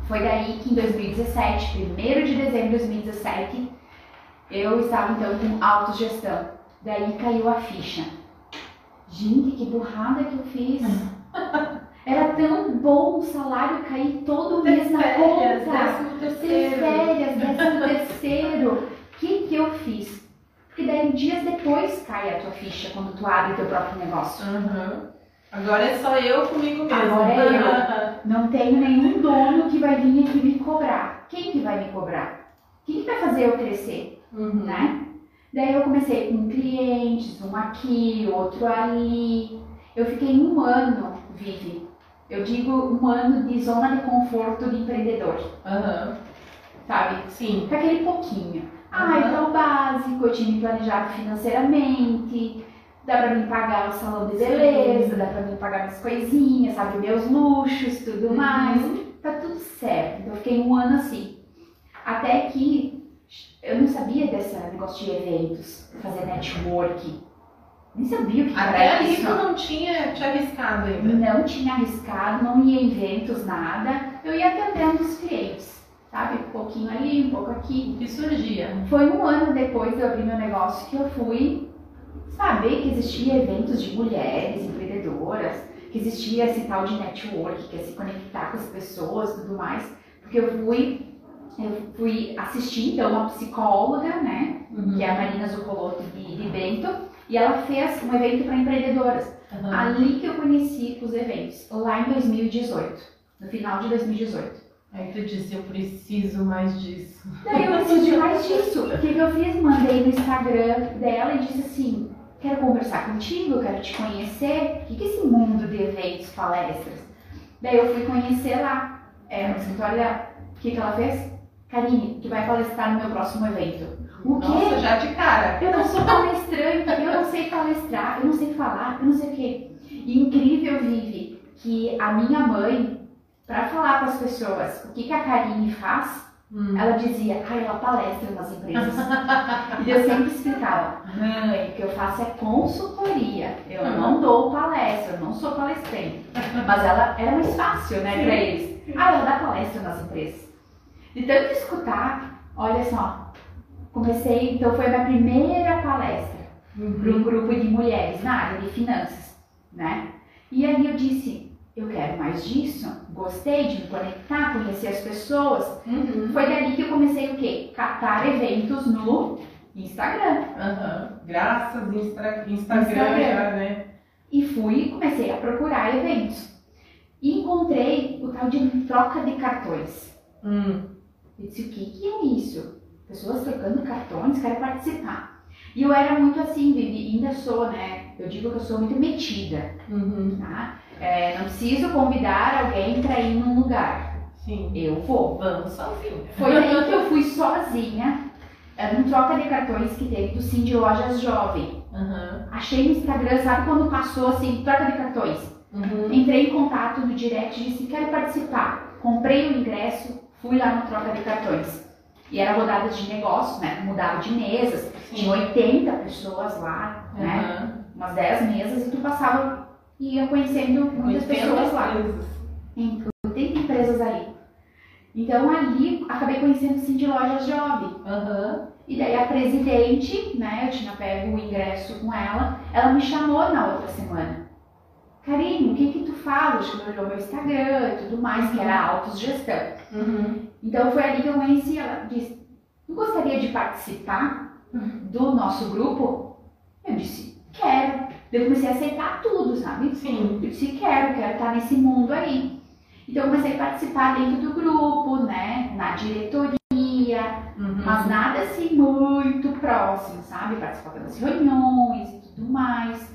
Foi daí que em 2017, 1 de dezembro de 2017, eu estava então com autogestão. Daí caiu a ficha. Gente, que burrada que eu fiz. Era tão bom o salário cair todo mês na Férias, conta. décimo Ter terceiro. férias, décimo terceiro. O que que eu fiz? Porque daí dias depois cai a tua ficha quando tu abre teu próprio negócio. Uhum. Agora é só eu comigo mesmo. Agora é Não tenho nenhum dono que vai vir aqui me cobrar. Quem que vai me cobrar? Quem que vai fazer eu crescer, Uhum. né? Daí eu comecei com clientes, um aqui, outro ali. Eu fiquei um ano, Vivi. Eu digo um ano de zona de conforto de empreendedor, Uhum. sabe? Sim. Com aquele pouquinho. Ah, Uhum. então o básico, eu tinha me planejado financeiramente, dá pra mim pagar o salão de beleza, dá pra mim pagar minhas coisinhas, sabe? Meus luxos, tudo mais. Uhum. Tá tudo certo. Então eu fiquei um ano assim. Até que eu não sabia desse negócio de eventos, fazer network. Nem sabia o que Até era ali isso. tu não tinha te arriscado ainda. Não tinha arriscado, não ia em eventos, nada. Eu ia atendendo os clientes, sabe? Um pouquinho ali, um pouco aqui. Que surgia? Foi um ano depois de eu abrir meu negócio que eu fui saber que existia eventos de mulheres empreendedoras, que existia esse tal de network, que é se conectar com as pessoas e tudo mais. Porque eu fui, eu fui assistir então uma psicóloga, né? Uhum. Que é a Marina Zucoloto de, de Bento, e ela fez um evento para empreendedoras. Uhum. Ali que eu conheci os eventos, lá em 2018, no final de 2018. Aí tu disse, eu preciso mais disso. Daí eu preciso de mais disso. O que, que eu fiz? Mandei no Instagram dela e disse assim: quero conversar contigo, quero te conhecer. O que, que é esse mundo de eventos, palestras? Daí eu fui conhecer lá, é, no escritório dela. O que, que ela fez? Karine, tu vai palestrar no meu próximo evento. O quê? Nossa, já de cara. Eu não sou palestrante, eu não sei palestrar, eu não sei falar, eu não sei o quê. E incrível, Vivi, que a minha mãe, para falar com as pessoas o que, que a Karine faz, Hum. ela dizia, ah, ela palestra nas empresas. e eu sempre explicava, mãe, o que eu faço é consultoria, eu não dou palestra, eu não sou palestrante. Mas ela era mais fácil, né, pra eles. Ah, ela dá palestra nas empresas. De tanto escutar, olha só, comecei, então foi a minha primeira palestra para Uhum. um grupo de mulheres na área de finanças, né? E aí eu disse, eu quero mais disso, gostei de me conectar, conhecer as pessoas. Uhum. Foi dali que eu comecei o quê? Catar eventos no Instagram. Aham. Graças Instra... Instagram, Instagram. né? E fui comecei a procurar eventos. E encontrei o tal de troca de cartões. Hum. Eu disse, o que, que é isso? Pessoas trocando cartões, quero participar. E eu era muito assim, Vivi, ainda sou, né? Eu digo que eu sou muito metida, Uhum. tá? É, não preciso convidar alguém para ir num lugar. Sim. Eu vou. Vamos sozinho. Foi aí que eu fui sozinha, é, num troca de cartões que teve do Cindy Lojas Jovem. Aham. Achei no Instagram, sabe quando passou assim, troca de cartões? Uhum. Entrei em contato no direct e disse, quero participar. Comprei o ingresso, fui lá no troca de cartões. E era rodada de negócios, né? Mudava de mesas. Tinha 80 pessoas lá, né? Aham. Umas 10 mesas e tu passava e ia conhecendo muitas 80 pessoas lá. coisas. Em 80 empresas ali. Então ali acabei conhecendo sim de lojas jovem. Aham. E daí a presidente, né, eu tinha pego o ingresso com ela, ela me chamou na outra semana. Karine, o que que tu faz? Acho que ela olhou meu Instagram e tudo mais, que era autogestão. Uhum. Então foi ali que eu conheci ela. Disse, tu gostaria de participar do nosso grupo? Eu disse, quero. Eu comecei a aceitar tudo, sabe? Sim. Eu disse, quero, quero estar nesse mundo aí. Então eu comecei a participar dentro do grupo, né, na diretoria, Uhum. mas nada assim muito próximo, sabe? Participava das reuniões e tudo mais.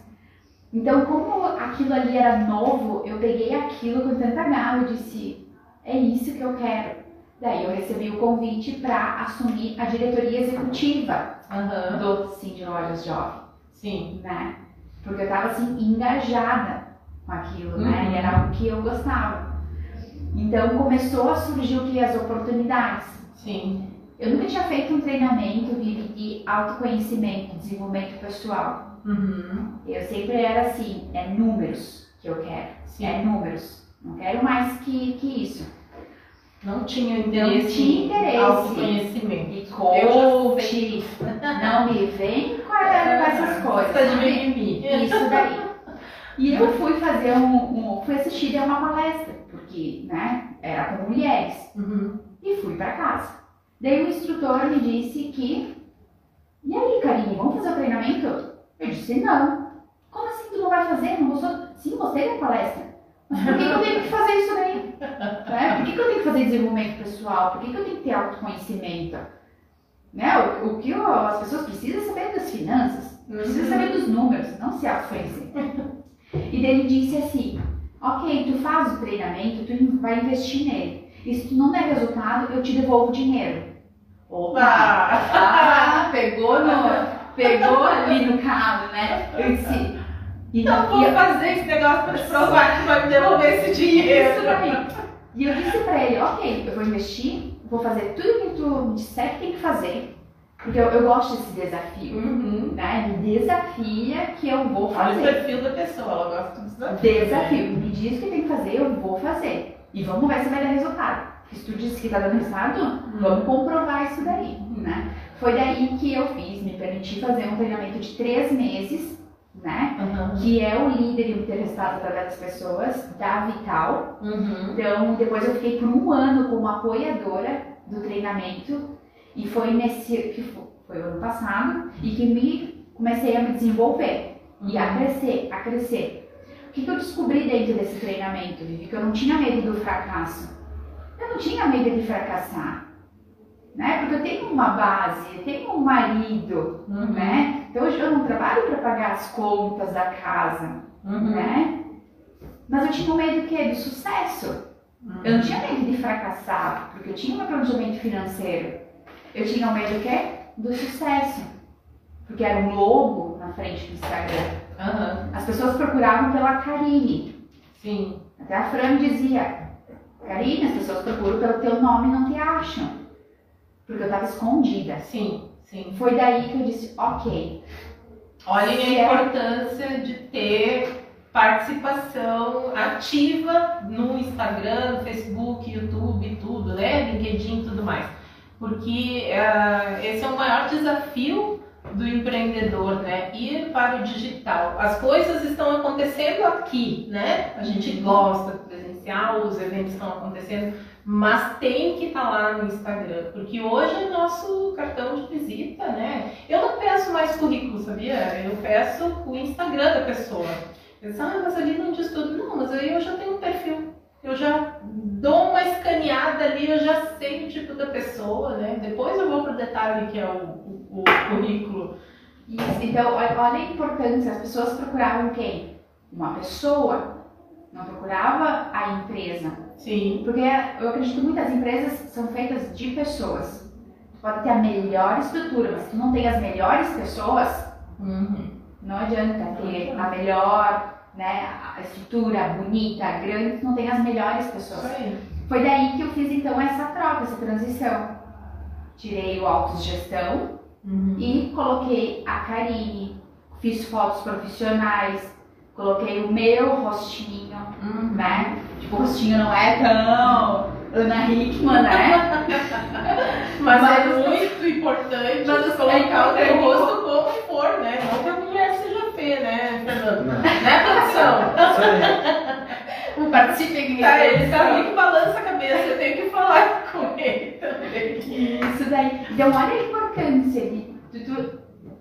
Então, como aquilo ali era novo, eu peguei aquilo com tanta gana e disse: é isso que eu quero. Daí eu recebi o convite para assumir a diretoria executiva Aham. do Cindy Lojas Jovem, Sim. né? Porque eu estava assim engajada com aquilo, né? Uhum. E era algo que eu gostava. Então começou a surgir o que as oportunidades. Sim. Eu nunca tinha feito um treinamento de autoconhecimento, desenvolvimento pessoal. Uhum. Eu sempre era assim, é números que eu quero, Sim. é números. Não quero mais que, que isso. Não tinha interesse tinha em interesse. autoconhecimento. E coach, não me vem com, com essas coisas. Tá de mimimi. Isso daí. E eu fui fazer um, um fui assistir a uma palestra, porque, né, era com mulheres. Uhum. e fui para casa. Daí o instrutor me disse que, e aí, Karine, vamos fazer o treinamento? Eu disse, não. Como assim tu não vai fazer? Não gostou? Sim, gostei da palestra. Mas por que, que eu tenho que fazer isso daí? Né? Por que, que eu tenho que fazer desenvolvimento pessoal? Por que, que eu tenho que ter autoconhecimento? Né? O, o que o- as pessoas precisam é saber das finanças, precisam saber dos números, não se autoconhecer. E ele disse assim, ok, tu faz o treinamento, tu vai investir nele. E se tu não der resultado, eu te devolvo o dinheiro. Opa! Ah, pegou, no, pegou ali no calo, né? Eu disse. Então vou eu- fazer esse negócio pra te provar que vai me devolver esse isso dinheiro. daí. E eu disse pra ele, ok, eu vou investir, vou fazer tudo que tu me disser que tem que fazer. Porque eu, eu gosto desse desafio. Uhum. Né? Me desafia que eu vou Olha o fazer. perfil da pessoa, ela gosta do desafio. Desafio. Me diz o que tem que fazer, eu vou fazer. E vamos ver se vai dar resultado. Se tu disse que tá dando resultado, vamos comprovar isso daí, né? Foi daí que eu fiz, me permiti fazer um treinamento de três meses, né? Uhum. Que é o líder e o ter resultado através das pessoas, da Vital. Uhum. Então, depois eu fiquei por um ano como apoiadora do treinamento e foi nesse que fo- foi o ano passado e que me comecei a me desenvolver e a crescer, a crescer. O que, que eu descobri dentro desse treinamento, Vivi? Que eu não tinha medo do fracasso. Eu não tinha medo de fracassar, né? Porque eu tenho uma base, eu tenho um marido, Uhum. né? Então hoje eu não trabalho para pagar as contas da casa, Uhum. né? Mas eu tinha um medo do quê? Do sucesso. Eu não tinha medo de fracassar, porque eu tinha um planejamento financeiro. Eu tinha o medo do quê? Do sucesso. Porque era um logo na frente do Instagram. As pessoas procuravam pela Karine. Sim. Até a Fran dizia, Karine, as pessoas procuram pelo teu nome e não te acham. Porque eu estava escondida. Sim. Sim. Foi daí que eu disse, ok, Olhem a é- importância de ter participação ativa no Instagram, no Facebook, YouTube, tudo, né? LinkedIn e tudo mais. Porque ah, esse é o maior desafio do empreendedor, né? Ir para o digital. As coisas estão acontecendo aqui, né? A gente Uhum. gosta do presencial, os eventos estão acontecendo, mas tem que estar lá no Instagram, porque hoje é nosso cartão de visita, né? Eu não peço mais currículo, sabia? Eu peço o Instagram da pessoa. Eles, ah, mas ali não diz tudo. Não, mas aí eu já tenho um perfil. Eu já dou uma escaneada ali, eu já sei o tipo da pessoa, né? Depois eu vou pro detalhe que é o, o, o currículo. Isso. Então, olha a importância. As pessoas procuravam quem? Uma pessoa. Não procurava a empresa. Sim. Porque eu acredito que muitas empresas são feitas de pessoas. Tu pode ter a melhor estrutura, mas se tu não tem as melhores pessoas, Uhum. não adianta ter a melhor né, a estrutura bonita, grande, se não tem as melhores pessoas. aí. Foi daí que eu fiz então essa troca, essa transição. Tirei o autogestão Uhum. e coloquei a Karine, fiz fotos profissionais, coloquei o meu rostinho, Uhum. né? Tipo, o rostinho não é tão Ana Hickman, né? Mas, Mas- é muito importante Mas é colocar o teu importante. rosto como for, né? Não que a mulher seja feia, né, Fernando? Não, Né, produção? aí. Participe aqui. Tá, ele tá ali que balança a cabeça, eu tenho que falar com ele também. Isso daí. Então, olha a importância de tu, tu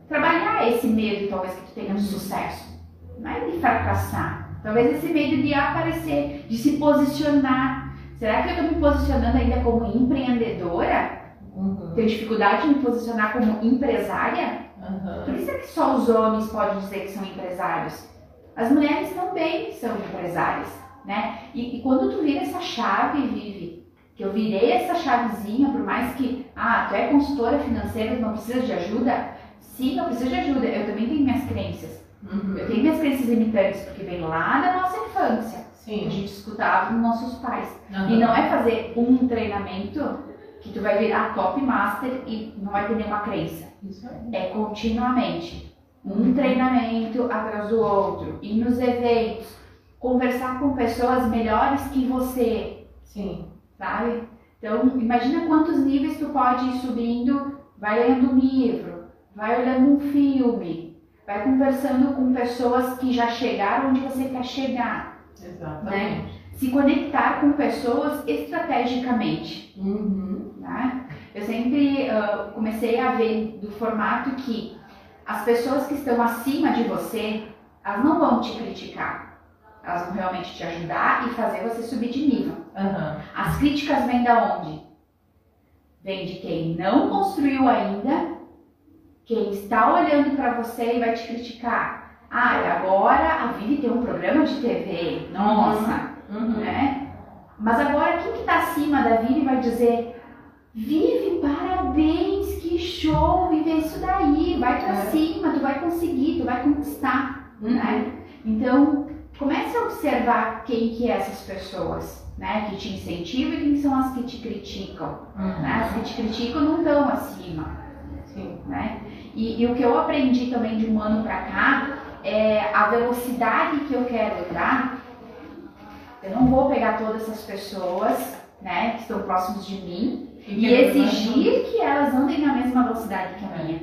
trabalhar esse medo, talvez, que tu tenha de sucesso. Não é de fracassar. Talvez esse medo de aparecer, de se posicionar. Será que eu estou me posicionando ainda como empreendedora? Uhum. Tenho dificuldade de me posicionar como empresária? Uhum. Por isso é que só os homens podem dizer que são empresários. As mulheres também são empresárias, né? E, e quando tu vira essa chave, Vivi, que eu virei essa chavezinha, por mais que, ah, tu é consultora financeira, não precisa de ajuda? Sim, eu preciso de ajuda. Eu também tenho minhas crenças. Uhum. Eu tenho minhas crenças limitantes, porque vem lá da nossa infância. que A Sim. gente escutava dos nossos pais. Uhum. E não é fazer um treinamento que tu vai virar top master e não vai ter nenhuma crença Isso aí. é continuamente. Um treinamento atrás do outro, ir nos eventos, conversar com pessoas melhores que você, Sim. sabe? Então, imagina quantos níveis tu pode ir subindo, vai lendo um livro, vai olhando um filme, vai conversando com pessoas que já chegaram onde você quer chegar, Exatamente. se conectar com pessoas estrategicamente. Uhum. né? Eu sempre ah, comecei a ver do formato que as pessoas que estão acima de você, elas não vão te criticar. Elas vão realmente te ajudar e fazer você subir de nível. Uhum. As críticas vêm da onde? Vem de quem não construiu ainda, quem está olhando para você e vai te criticar. Ah, e agora a Vivi tem um programa de TV. Nossa, Uhum. né? Mas agora quem que tá acima da Vivi vai dizer Vivi, parabéns, que show, vive isso daí, vai pra É. cima, tu vai conseguir, tu vai conquistar, Uhum. né? Então, comece a observar quem que é essas pessoas, né? Que te incentivam e quem são as que te criticam, Uhum. né? As que te criticam não estão acima, Sim. né? E, e o que eu aprendi também de um ano pra cá é a velocidade que eu quero andar. Eu não vou pegar todas essas pessoas, né, que estão próximos de mim e exigir que elas andem na mesma velocidade que a minha.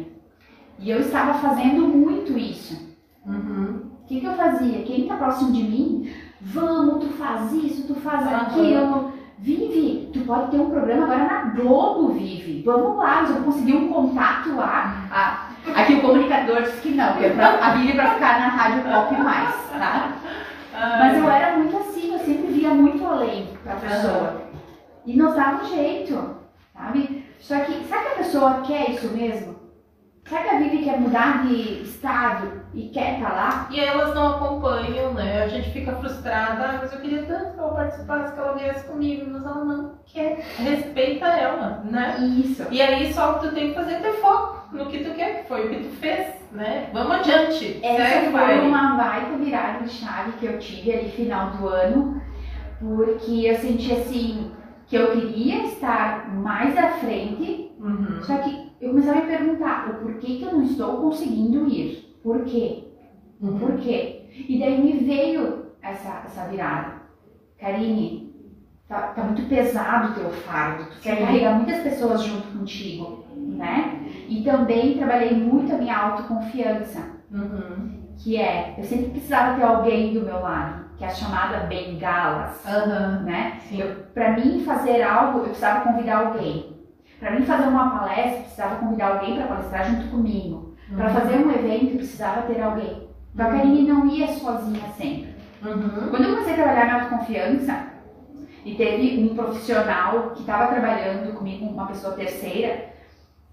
E eu estava fazendo muito isso. Uhum. O que, que eu fazia? Quem está próximo de mim, vamos, tu faz isso, tu faz aquilo. Vive, tu pode ter um programa agora na Globo, Vive. Vamos lá, eu consegui um contato lá. Ah, aqui o comunicador disse que não, que é pra, a Vivi para ficar na Rádio Pop mais, tá? Mas eu era muito assim, eu sempre via muito além pra pessoa. E nos dava um jeito, sabe? Só que, sabe que a pessoa quer isso mesmo? Sabe que a Vivi quer mudar de estado e quer estar lá? E aí elas não acompanham, né? A gente fica frustrada, ah, mas eu queria tanto que ela participasse, que ela viesse comigo, mas ela não quer. Respeita ela, né? Isso. E aí só o que tu tem que fazer é ter foco no que tu quer, que foi o que tu fez, né? Vamos adiante. Essa foi uma baita virada de chave que eu tive ali final do ano, porque eu senti assim que eu queria estar mais à frente, Uhum. só que eu comecei a me perguntar o porquê que eu não estou conseguindo ir. Por quê? Uhum. Por quê? E daí me veio essa, essa virada. Karine, tá, tá muito pesado o teu fardo. Tu quer carregar muitas pessoas junto contigo. né? E também trabalhei muito a minha autoconfiança, Uhum. que é, eu sempre precisava ter alguém do meu lado, que é a chamada bengalas, Aham. né? Sim. Para mim fazer algo, eu precisava convidar alguém. Para mim fazer uma palestra, precisava convidar alguém para palestrar junto comigo. Para Uhum. fazer um evento, precisava ter alguém. Então a Karine não ia sozinha sempre. Uhum. Quando eu comecei a trabalhar minha autoconfiança, e teve um profissional que estava trabalhando comigo, uma pessoa terceira,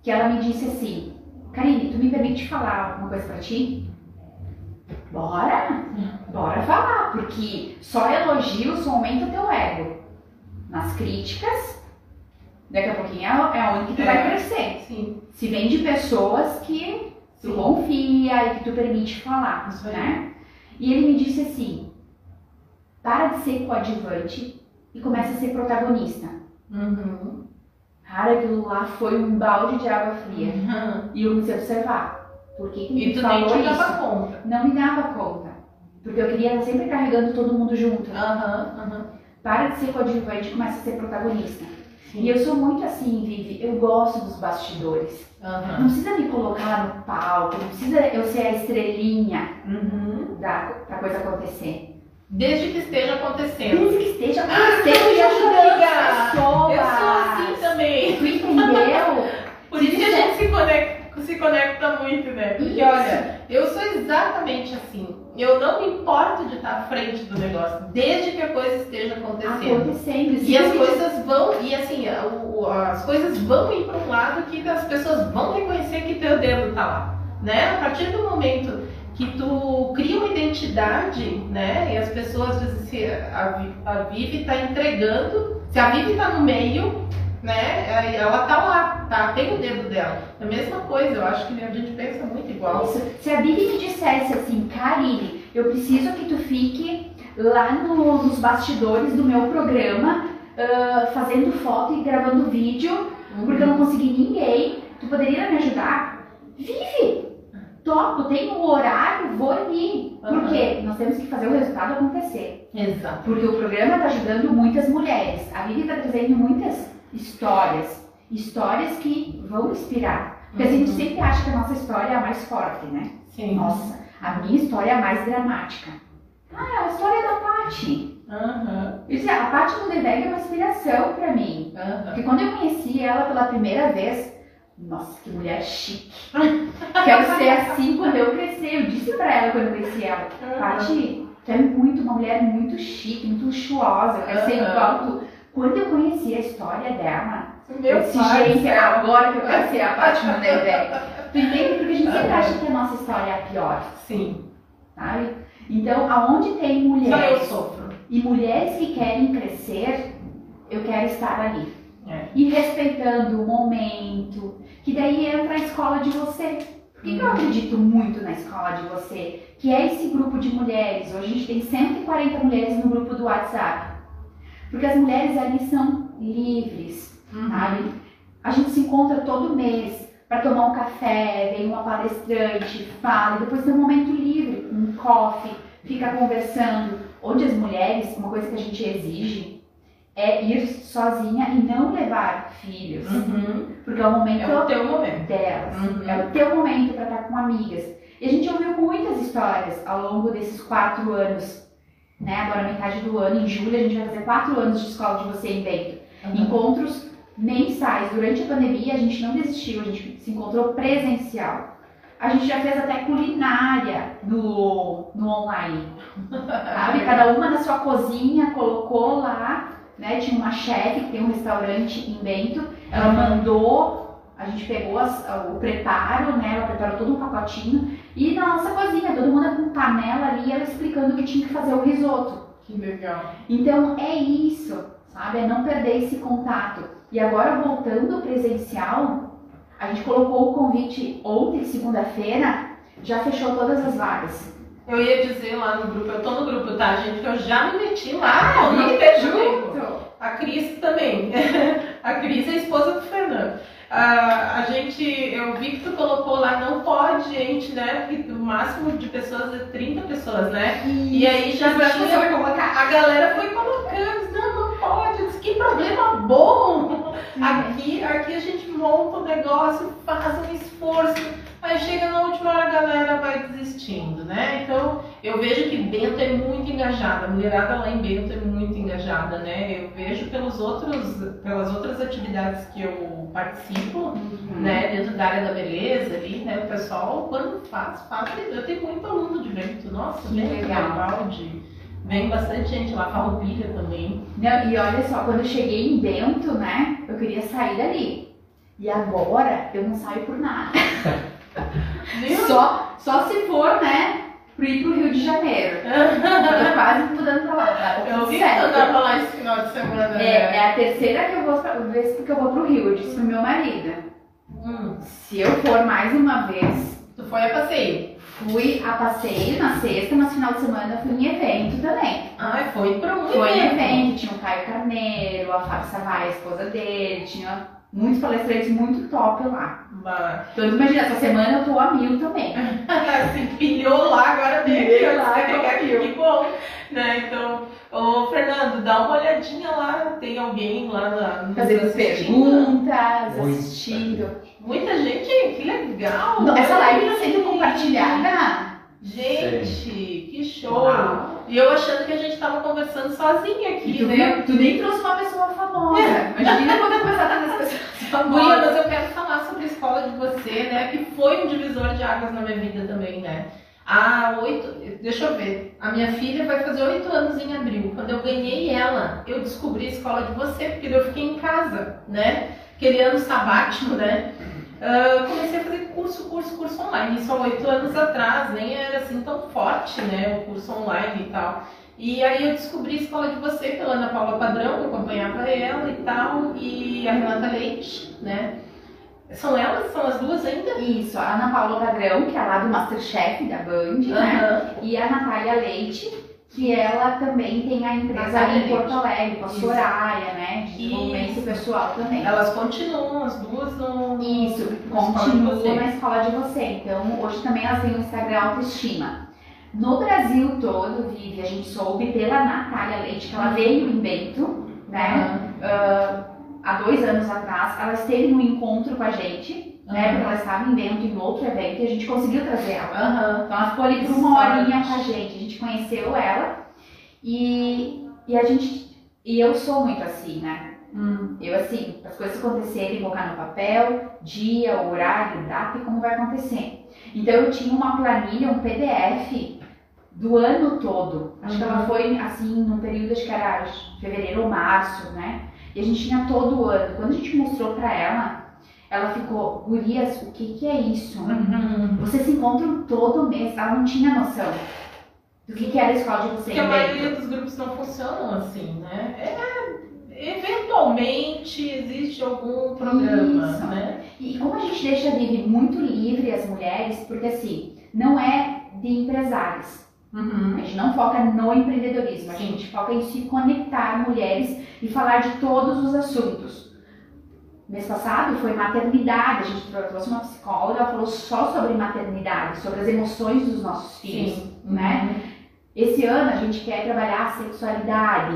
que ela me disse assim: Karine, tu me permite falar alguma coisa pra ti? Bora! Bora falar, porque só elogios só aumenta teu ego. Nas críticas, daqui a pouquinho é é onde tu É. vai crescer. Sim. Se vem de pessoas que tu Sim. confia e que tu permite falar, Isso né? E ele me disse assim: para de ser coadjuvante e começa a ser protagonista. Uhum. Cara, aquilo lá foi um balde de água fria. Uhum. E eu comecei a observar. Por que, que E tu nem falou te dava conta. Não me dava conta. Porque eu queria estar sempre carregando todo mundo junto. Aham, aham. Para de ser coadjuvante e começa a ser protagonista. Sim. E eu sou muito assim, Vivi. Eu gosto dos bastidores. Aham. Não precisa me colocar no palco, não precisa eu ser a estrelinha Uhum. da pra coisa acontecer. Desde que esteja acontecendo. Desde que esteja acontecendo e ajudando as pessoas. Eu sou assim também. Tu entendeu? Por isso que a gente se conecta, se conecta muito, né? Porque Isso. olha, eu sou exatamente assim. Eu não me importo de estar à frente do negócio, desde que a coisa esteja acontecendo. acontecendo. E as coisas vão, e assim, as coisas vão ir para um lado que as pessoas vão reconhecer que teu dedo tá lá, né? A partir do momento que tu cria uma identidade, né? E as pessoas dizem se a, a Vivi tá entregando, se a Vivi tá no meio, né? Ela tá lá, tá? Tem o dedo dela. É a mesma coisa, eu acho que a gente pensa muito igual. Isso. Se a Bibi me dissesse assim, Karine, eu preciso que tu fique lá no- nos bastidores do meu programa, ah, fazendo foto e gravando vídeo, porque eu não consegui ninguém, tu poderia me ajudar? Vive! Topo, tenho o horário, vou ali. Por Aham. quê? Nós temos que fazer o resultado acontecer. Exato. Porque o programa está ajudando muitas mulheres. A Vivi está trazendo muitas histórias. Histórias que vão inspirar. Porque a gente Uhum. sempre acha que a nossa história é a mais forte, né? Sim. Nossa, a minha história é a mais dramática. Ah, é a história da Paty. Disse, a Paty Mudeveg é uma inspiração para mim. Aham. Porque quando eu conheci ela pela primeira vez, nossa, que mulher chique. Quero ser assim quando eu crescer. Eu disse pra ela quando eu conheci ela. Paty, tu é muito, uma mulher muito chique, muito luxuosa, eu quero ser Aham. igual tu. Quando eu conheci a história dela, Meu eu disse, gente, céu. agora que eu quero ser a Paty Mudeveg. Tu entende? Porque a gente sempre acha que a nossa história é a pior, Sim. sabe? Então, aonde tem Só eu mulheres sofro. e mulheres que querem crescer, eu quero estar ali. É. E respeitando o momento, que daí entra a escola de você. Por que, que eu Uhum. acredito muito na escola de você? Que é esse grupo de mulheres. Hoje a gente tem 140 mulheres no grupo do WhatsApp. Porque as mulheres ali são livres, Uhum. sabe? A gente se encontra todo mês para tomar um café, vem uma palestrante, fala, e depois tem um momento livre, um coffee, fica conversando. Onde as mulheres, uma coisa que a gente exige é ir sozinha e não levar filhos, Uhum. porque é o momento É o teu momento. delas, Uhum. é o teu momento para estar com amigas. E a gente ouviu muitas histórias ao longo desses quatro anos, né? Agora metade do ano, em julho, a gente vai fazer quatro anos de escola de você em Bento Uhum. encontros mensais. Durante a pandemia, a gente não desistiu, a gente se encontrou presencial. A gente já fez até culinária no, no online. Sabe? Cada uma na sua cozinha colocou lá, né? Tinha uma chefe que tem um restaurante em Bento. Ela mandou, a gente pegou as- o preparo, né? Ela preparou todo um pacotinho. E na nossa cozinha, todo mundo com panela ali, ela explicando que tinha que fazer o risoto. Que legal. Então é isso, sabe? É não perder esse contato. E agora voltando ao presencial, a gente colocou o convite ontem, segunda-feira, já fechou todas as vagas. Eu ia dizer lá no grupo, eu tô no grupo, tá, gente? Que eu já me meti lá, eu não vejo tempo. A Cris também. A Cris é a esposa do Fernando. A, a gente, eu vi que tu colocou lá, não pode, gente, né? Porque o máximo de pessoas é 30 pessoas, né? E aí já tinha. A galera foi colocando, não, disse, que problema bom! Aqui, aqui a gente monta o negócio, faz um esforço, mas chega na última hora a galera vai desistindo, né? Então eu vejo que Bento é muito engajada, a mulherada lá em Bento é muito engajada, né? Eu vejo pelos outros, pelas outras atividades que eu participo, Uhum. né, dentro da área da beleza ali, né? O pessoal quando faz, faz. Eu tenho muito aluno de Bento, nossa, Que Bento, legal. Garibaldi, vem bastante gente lá, Farroupilha também. Não, e olha só, quando eu cheguei em Bento, né, eu queria sair dali. E agora eu não saio por nada. Só, só se for, né, pro ir pro Rio de Janeiro. Eu tô quase mudando pra lá, tá? Eu vi que certo. andava lá esse final de semana, É, né? é a terceira que eu vou pra, vez que eu vou pro Rio, eu disse pro meu marido. Hum, Se eu for mais uma vez, tu foi a passeio. Fui a passeio na sexta, mas final de semana fui em evento também. Ai, foi pra um Foi em evento. tinha o Caio Carneiro, a Fábio Savai, a esposa dele, tinha muitos palestrantes muito top lá. Bah. Então imagina, essa semana eu tô a mil também. Se empilhou lá, agora vem aqui, Empilhou ó, lá, pegar aqui, que bom. Né? Então, ô Fernando, dá uma olhadinha lá, tem alguém lá na, Fazendo perguntas, assistindo. Muita gente, que legal! Não, Essa live tá Olha sendo compartilhada. Gente, que show! Uau. E eu achando que a gente tava conversando sozinha aqui, tu, né? nem, tu nem trouxe uma pessoa famosa. Imagina quando começar a trazer as pessoas famosas. mas eu quero falar sobre a escola de você, né? Que foi um divisor de águas na minha vida também, né? Há oito. Deixa eu ver. A minha filha vai fazer oito anos em abril. Quando eu ganhei ela, eu descobri a escola de você, porque eu fiquei em casa, né? Aquele ano sabático, né? Ah, comecei a fazer curso, curso, curso online. Isso há oito anos atrás, nem era assim tão forte, né? O curso online e tal. E aí eu descobri a escola de você pela Ana Paula Padrão, eu acompanhava ela e tal, e a Renata Leite, né? São elas? São as duas ainda? Isso, a Ana Paula Padrão, que é lá do Masterchef da Band, né? Aham. E a Natália Leite, que ela também tem a empresa em Porto Alegre, com a Isso. Soraya, né? De desenvolvimento pessoal também. Elas continuam, as duas no. Isso, na escola de continua você. na escola de você. Então, hoje também elas têm o Instagram Autoestima. No Brasil todo, Vivi, a gente soube pela Natália Leite, que ela veio em Bento, né? Aham. Há dois anos atrás, ela esteve num encontro com a gente, né? Porque ela estava em Bento, em outro evento, e a gente conseguiu trazer ela. Aham. Então ela ficou ali por uma horinha com a gente. A gente conheceu ela e, e a gente. E eu sou muito assim, né? Hum. Eu assim, as coisas acontecerem, colocar no papel, dia, horário, data e como vai acontecer. Então eu tinha uma planilha, um PDF do ano todo. Acho que Uhum. ela foi assim, num período acho que era fevereiro ou março, né? E a gente tinha todo o ano. Quando a gente mostrou pra ela, ela ficou, Gurias, o que que é isso? Uhum. Vocês se encontram todo mês, ela não tinha noção do que, que era a escola de vocês. Porque a maioria dos grupos não funcionam assim, né? É, eventualmente existe algum programa, Isso. né? E como a gente deixa a Vivi muito livre as mulheres, porque assim, não é de empresários. Uhum. A gente não foca no empreendedorismo, a Sim. gente foca em se conectar mulheres e falar de todos os assuntos. Mês passado foi maternidade, a gente trouxe uma psicóloga, ela falou só sobre maternidade, sobre as emoções dos nossos filhos. Sim. né? Esse ano a gente quer trabalhar a sexualidade,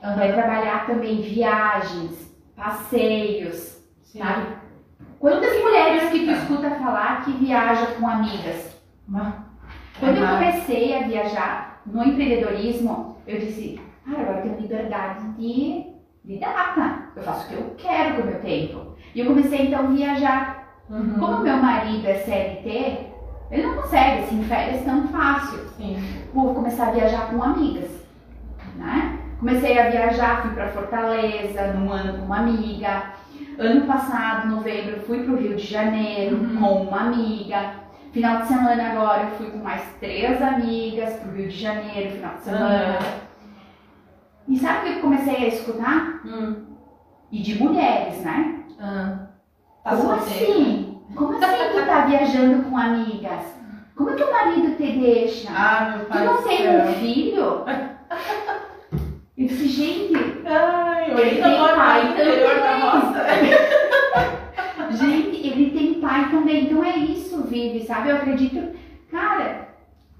Uhum. vai trabalhar também viagens, passeios, Sim. sabe? Quantas mulheres que tu escuta falar que viaja com amigas? Quando eu comecei a viajar no empreendedorismo, eu disse, cara, agora eu tenho liberdade de, de data. Eu faço o que eu quero com o meu tempo. E eu comecei então a viajar. Uhum. Como meu marido é CLT, ele não consegue, assim, férias tão fácil. Sim. Vou começar a viajar com amigas, né? Comecei a viajar, fui para Fortaleza, num ano com uma amiga. Ano passado, novembro, fui para o Rio de Janeiro Uhum. com uma amiga. Final de semana agora, eu fui com mais três amigas para o Rio de Janeiro, final de semana. E sabe o que eu comecei a escutar? Hum. E de mulheres, né? Ah. Tá Como solteiro. assim? Como assim tu tá viajando com amigas? Como que o marido te deixa? Ah, meu Tu pai não do tem céu. um filho? Eu disse, gente, Ai, eu Ele ainda tem moro pai no interior da também. roça. gente, ele tem pai também. Então é isso, Vivi, sabe? Eu acredito, cara,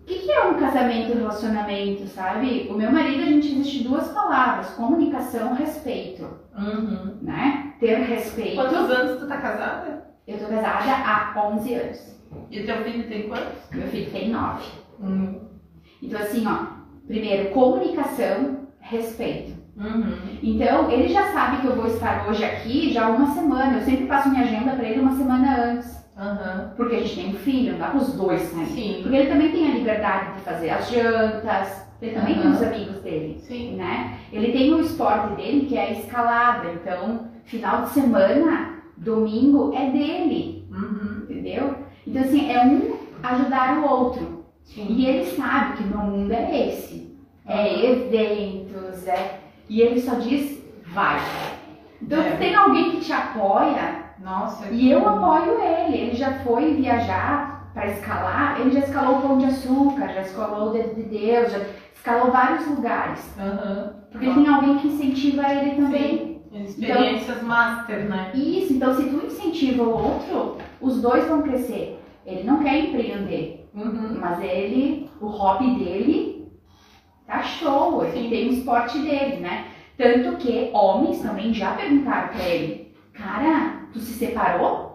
que, que é um casamento, um relacionamento, sabe? O meu marido, a gente existe duas palavras, comunicação, respeito, Uhum. né? Ter respeito. Quantos anos tu tá casada? Eu tô casada há 11 anos. E teu filho tem quantos? Meu filho tem 9. Uhum. Então, assim, ó, primeiro, comunicação, respeito. Uhum. Então, ele já sabe que eu vou estar hoje aqui já há uma semana. Eu sempre passo minha agenda pra ele uma semana antes. Uhum. Porque a gente tem um filho, não dá pros dois sair. Sim. Porque ele também tem a liberdade de fazer as jantas, ele também tem Aham. os amigos dele, Sim. né? Ele tem o esporte dele que é a escalada. Então, final de semana, domingo é dele, Uhum. entendeu? Então, assim, é um ajudar o outro. Sim. E ele sabe que meu mundo é esse. É eventos, é. E ele só diz, vai. Então, É. tem alguém que te apoia, Nossa. e eu apoio ele. Ele já foi viajar para escalar, ele já escalou o Pão de Açúcar, já escalou o Dedo de Deus, já escalou vários lugares. Uhum. Porque tem alguém que incentiva ele também. Experiências master, né? Isso, então se tu incentiva o outro, os dois vão crescer. Ele não quer empreender, Uhum. mas ele, o hobby dele tá show, ele Sim. tem o esporte dele, né? Tanto que homens também já perguntaram pra ele, cara, tu se separou?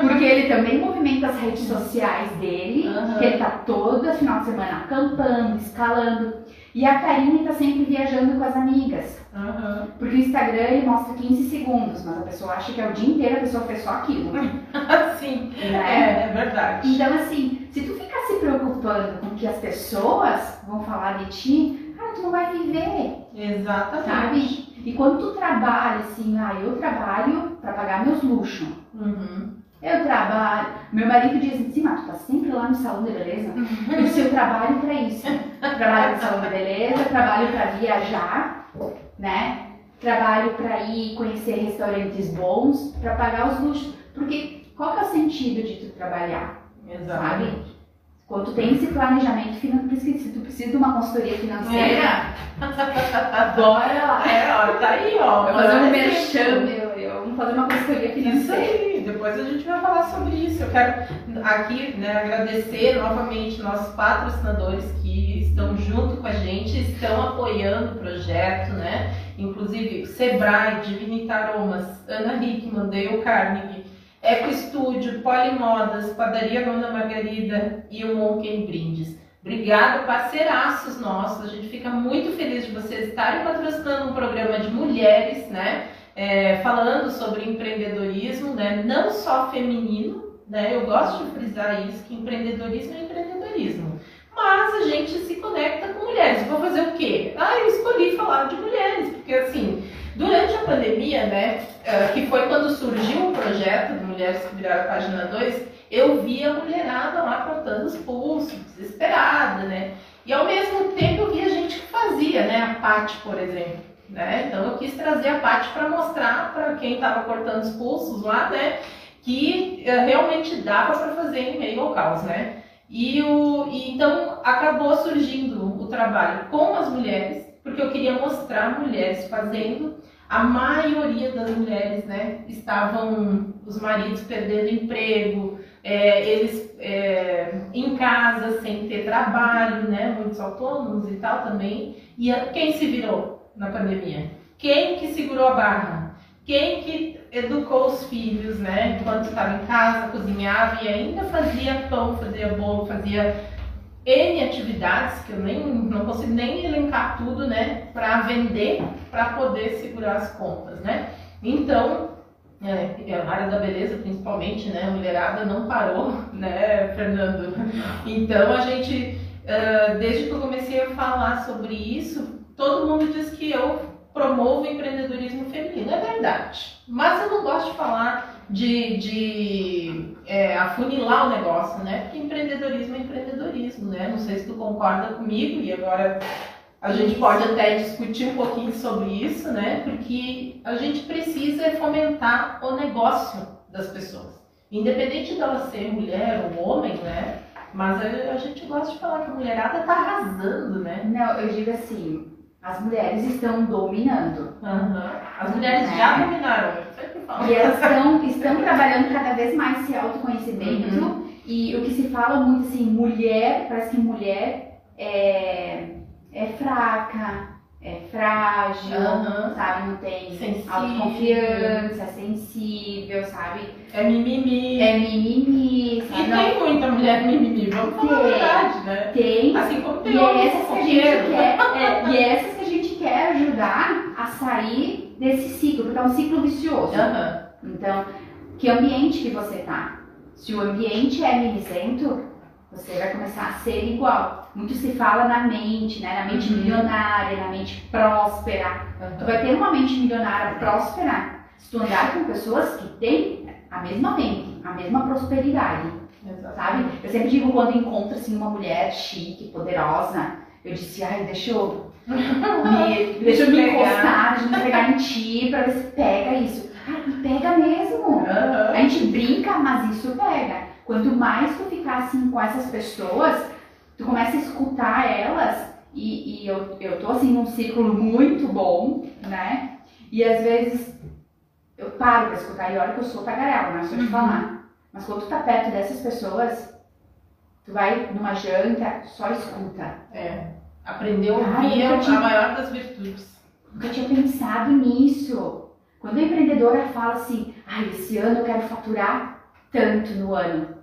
Porque ele também movimenta as redes sociais dele, que ele tá todo final de semana acampando, escalando. E a Karine tá sempre viajando com as amigas. Uhum. Porque o Instagram ele mostra 15 segundos, mas a pessoa acha que é o dia inteiro a pessoa fez só aquilo. Sim. Né? É, é verdade. Então, assim, se tu ficar se preocupando com o que as pessoas vão falar de ti, cara, tu não vai viver, Exatamente. sabe? E quando tu trabalha, assim, ah, eu trabalho pra pagar meus luxos. Uhum. Eu trabalho. Meu marido diz assim, mas tu tá sempre lá no salão de beleza. Eu disse, eu trabalho pra isso. Trabalho no salão de beleza, trabalho pra viajar, né? Trabalho pra ir conhecer restaurantes bons, pra pagar os luxos. Porque qual que é o sentido de tu trabalhar? Exatamente. Quando tu tem esse planejamento financeiro, por isso que se tu precisa de uma consultoria financeira, bora lá. É, ó, tá aí, ó. Vai fazer um merchan, isso. meu, eu. Vamos fazer uma consultoria Isso financeira. aí, depois a gente vai falar sobre isso. Eu quero aqui né, agradecer novamente nossos patrocinadores que estão junto com a gente, estão apoiando o projeto, né? Inclusive Sebrae, Divinitar Aromas, Ana Hickman, Dale Carnegie, Eco Estúdio, Polimodas, Padaria Nona Margarida e o Monken Brindes. Obrigada, parceiraços nossos. A gente fica muito feliz de vocês estarem patrocinando um programa de mulheres, né? É, falando sobre empreendedorismo, né? Não só feminino, né? Eu gosto de frisar isso, que empreendedorismo é empreendedorismo. Mas a gente se conecta com mulheres. Vou fazer o quê? Ah, eu escolhi falar de mulheres, porque assim, durante a pandemia, né? Eh, Que foi quando surgiu o projeto de Mulheres que Viraram a Página 2, eu vi a mulherada lá cortando os pulsos, desesperada, né? E ao mesmo tempo eu vi a gente que fazia, né? A Paty, por exemplo. Né? Então eu quis trazer a Paty para mostrar para quem estava cortando os pulsos lá, né? Que eh, realmente dava para fazer em meio ao caos, né? E, o, e então acabou surgindo o trabalho com as mulheres, porque eu queria mostrar mulheres fazendo. A maioria das mulheres, né, estavam os maridos perdendo emprego, é, eles é, em casa sem ter trabalho, né, muitos autônomos e tal também. E a- quem se virou na pandemia? Quem que segurou a barra? Quem que educou os filhos, né? Enquanto estava em casa, cozinhava e ainda fazia pão, fazia bolo, fazia N atividades que eu nem não consigo nem elencar tudo, né? Para vender, para poder segurar as contas, né? Então, é, a área da beleza, principalmente, né? A mulherada não parou, né, Fernando? Então a gente, desde que eu comecei a falar sobre isso, todo mundo diz que eu promovo empreendedorismo feminino. É verdade. Mas eu não gosto de falar de, de é, afunilar o negócio, né? Porque empreendedorismo é empreendedorismo, né? Não sei se tu concorda comigo e agora a gente pode até discutir um pouquinho sobre isso, né? Porque a gente precisa fomentar o negócio das pessoas. Independente dela ser mulher ou homem, né? Mas a, a gente gosta de falar que a mulherada tá arrasando, né? Não, eu digo assim, as mulheres estão dominando. Aham. As mulheres já dominaram, E elas estão, estão trabalhando cada vez mais esse autoconhecimento. E o que se fala muito assim, mulher, parece que mulher é, é fraca, é frágil, Aham. sabe? Não tem Sensível. autoconfiança, é sensível, sabe? É mimimi. É mimimi, E sabe? Não, tem muita mulher mimimi, vamos falar a Tem. verdade, né? tem. Assim como tem E homens essas que a gente fofoqueiros. quer, é, e essas que a gente quer ajudar a sair desse ciclo, porque é um ciclo vicioso. Aham. Então, que ambiente que você tá? Se o ambiente é mimizento, você vai começar a ser igual. Muito se fala na mente, né? Na mente Uhum. milionária, na mente próspera. Tu vai ter uma mente milionária próspera se tu andar com pessoas que têm a mesma mente, a mesma prosperidade, Exato. sabe? Eu sempre digo quando encontro assim uma mulher chique, poderosa, eu disse, ai, deixa eu me, deixa eu me encostar, deixa eu me pegar em ti pra ver se pega isso. Cara, pega mesmo. Aham. A gente brinca, mas isso pega. Quanto mais tu ficar assim com essas pessoas, tu começa a escutar elas e, e eu, eu tô assim num círculo muito bom, né? E às vezes eu paro pra escutar e olha que eu sou tagarela, não é só te Uhum. falar. Mas quando tu tá perto dessas pessoas, tu vai numa janta, só escuta. É. Aprendeu a Ai, ouvir é tinha- a maior das virtudes. Nunca tinha pensado nisso. Quando a empreendedora fala assim, ai, esse ano eu quero faturar tanto no ano.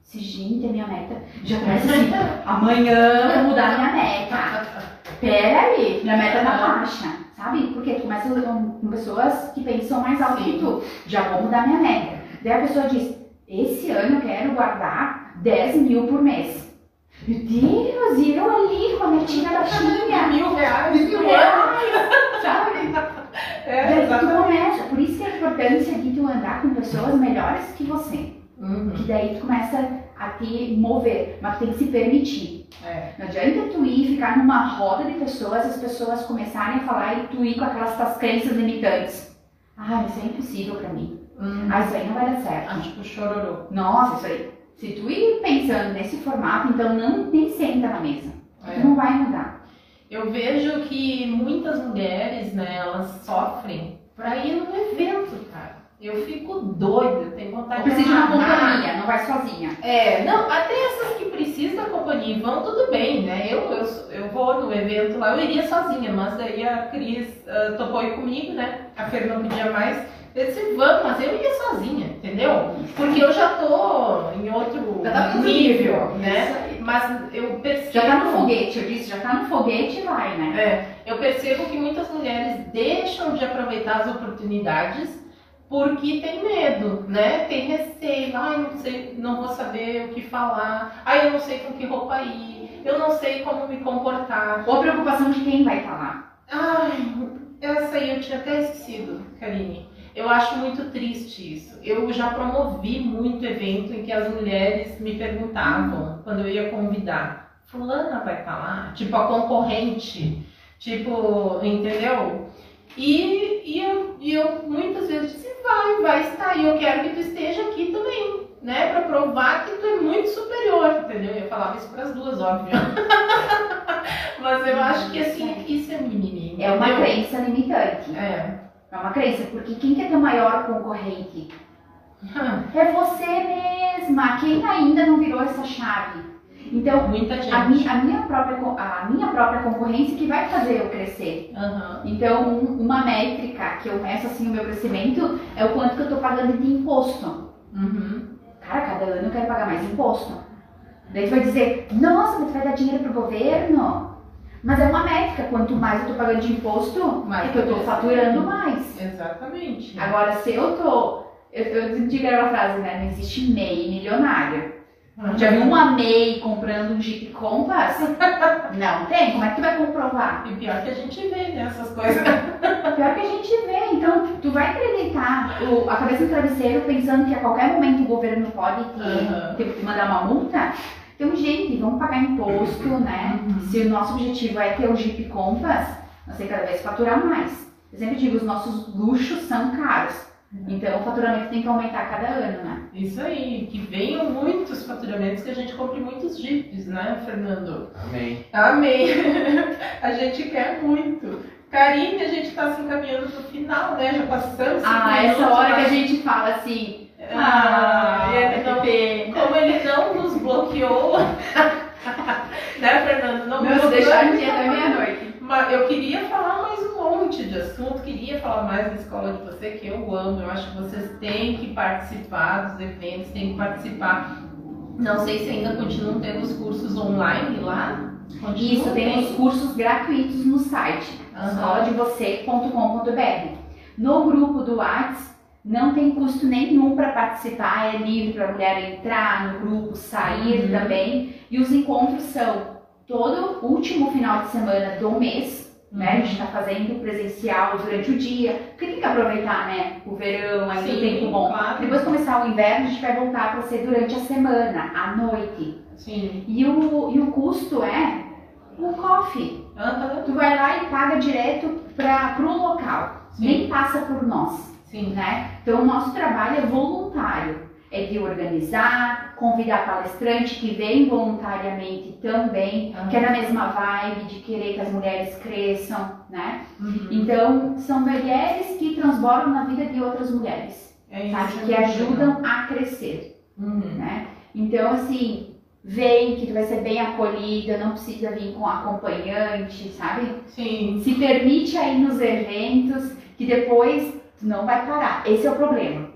Se, gente, é minha meta. Já começa assim, amanhã eu vou mudar minha meta. Pera aí, minha meta tá baixa, sabe? Porque tu começa com pessoas que pensam mais alto que Sim. tu. Já vou mudar minha meta. Daí a pessoa diz, esse ano eu quero guardar 10 mil por mês. Meu Deus, e eu ali com a metinha baixinha. Mil reais. Mil reais, sabe? É, Daí tu começa, por isso que a importância de tu andar com pessoas melhores que você. Uhum. Que daí tu começa a te mover, mas tem que se permitir. É. Não adianta tu ir ficar numa roda de pessoas, as pessoas começarem a falar e tu ir com aquelas tuas crenças limitantes. Ah, isso é impossível pra mim. Hum. Ah, isso aí não vai dar certo. Ah, tipo chororô. Nossa, isso aí. Se tu ir pensando nesse formato, então não nem senta na mesa. É. Tu não vai mudar. Eu vejo que muitas mulheres, né, elas sofrem pra ir num evento, cara. Eu fico doida, tenho vontade precisa de uma companhia, não vai sozinha. É, não, até essas que precisam da companhia vão, tudo bem, né? Eu, eu, eu vou no evento lá, eu iria sozinha, mas daí a Cris ah, topou ir comigo, né? A Fer não pedia mais. Eu disse, vamos, mas eu iria sozinha, entendeu? Porque eu já tô em outro tá nível, Isso né? Mas eu percebo. Já tá no foguete, eu disse, já tá no foguete e vai, né? É, eu percebo que muitas mulheres deixam de aproveitar as oportunidades porque tem medo, né? Tem receio, ai, não sei, não vou saber o que falar, ai, eu não sei com que roupa ir, eu não sei como me comportar. Ou preocupação de quem vai falar. Ai, essa aí eu tinha até esquecido, Karine. Eu acho muito triste isso. Eu já promovi muito evento em que as mulheres me perguntavam, quando eu ia convidar, fulana vai estar lá? Tipo, a concorrente. Tipo, entendeu? E, e, eu, e eu muitas vezes disse, vai, vai estar. E eu quero que tu esteja aqui também, né? Pra provar que tu é muito superior, entendeu? Eu falava isso pras duas, óbvio. Mas eu acho que assim, isso é mimimi. É uma crença limitante. É. É uma crença, porque quem quer ter o maior concorrente? É você mesma, quem ainda não virou essa chave. Então, Muita gente. a minha, a minha, própria, a minha própria concorrência que vai fazer eu crescer. Aham. Então, um- uma métrica que eu meço assim o meu crescimento é o quanto que eu tô pagando de imposto. Uhum. Cara, cada ano eu quero pagar mais imposto. Daí tu vai dizer, nossa, mas tu vai dar dinheiro pro governo? Mas é uma métrica, quanto mais eu tô pagando de imposto, Mais é que eu tô cresce. faturando mais. Exatamente. Agora, se eu tô. Eu, eu digo aquela frase, né? Não existe MEI milionário. Uhum. Já viu uma MEI comprando um Jeep Compass? Não tem. Como é que tu vai comprovar? E pior que a gente vê nessas coisas. Pior que a gente vê. Então, tu vai acreditar o- a cabeça no travesseiro pensando que a qualquer momento o governo pode te, Uhum. te- te mandar uma multa? Então, gente, vamos pagar imposto, né? Uhum. Se o nosso objetivo é ter o Jeep Compass, nós temos que cada vez faturar mais. Eu sempre digo, os nossos luxos são caros. Então, o faturamento tem que aumentar cada ano, né? Isso aí, que venham muitos faturamentos, que a gente compre muitos jipes, né, Fernando? Amém. Amém. a gente quer muito. Karine, a gente tá se encaminhando pro final, né? Já passamos. Ah, essa hora que a gente fala assim, Ah, Ah, ele não, como ele não nos bloqueou. né, Fernando? Não Nos bloqueou, deixar no ele dia da falou- meia-noite. Mas eu queria falar mais um monte de assunto, queria falar mais da escola de você, que eu amo. Eu acho que vocês têm que participar dos eventos, têm que participar. Não sei se ainda continuam tendo os cursos online lá. Continuam? Isso, tem os cursos gratuitos no site, Aham. escoladevocê.com.br. No grupo do Whats não tem custo nenhum para participar, é livre para a mulher entrar no grupo, sair Uhum. também. E os encontros são todo último final de semana do mês, né? A Uhum. gente está fazendo presencial durante o dia, porque tem que aproveitar, né? O verão, o Sim, tempo bom. claro. Depois começar o inverno, a gente vai voltar para ser durante a semana, à noite. Sim. E o, e o custo é o coffee. Aham. Tu vai lá e paga direto para o local, Sim. nem passa por nós, Sim. né? Então o nosso trabalho é voluntário, é de organizar, convidar palestrante que vem voluntariamente também, Aham. que é na mesma vibe de querer que as mulheres cresçam, né? Uhum. Então são mulheres que transbordam na vida de outras mulheres, É isso. sabe? Que ajudam a crescer Uhum. né? Então, assim, vem que tu vai ser bem acolhida, não precisa vir com acompanhante, sabe? Sim. Se permite aí nos eventos, que depois não vai parar. Esse é o problema.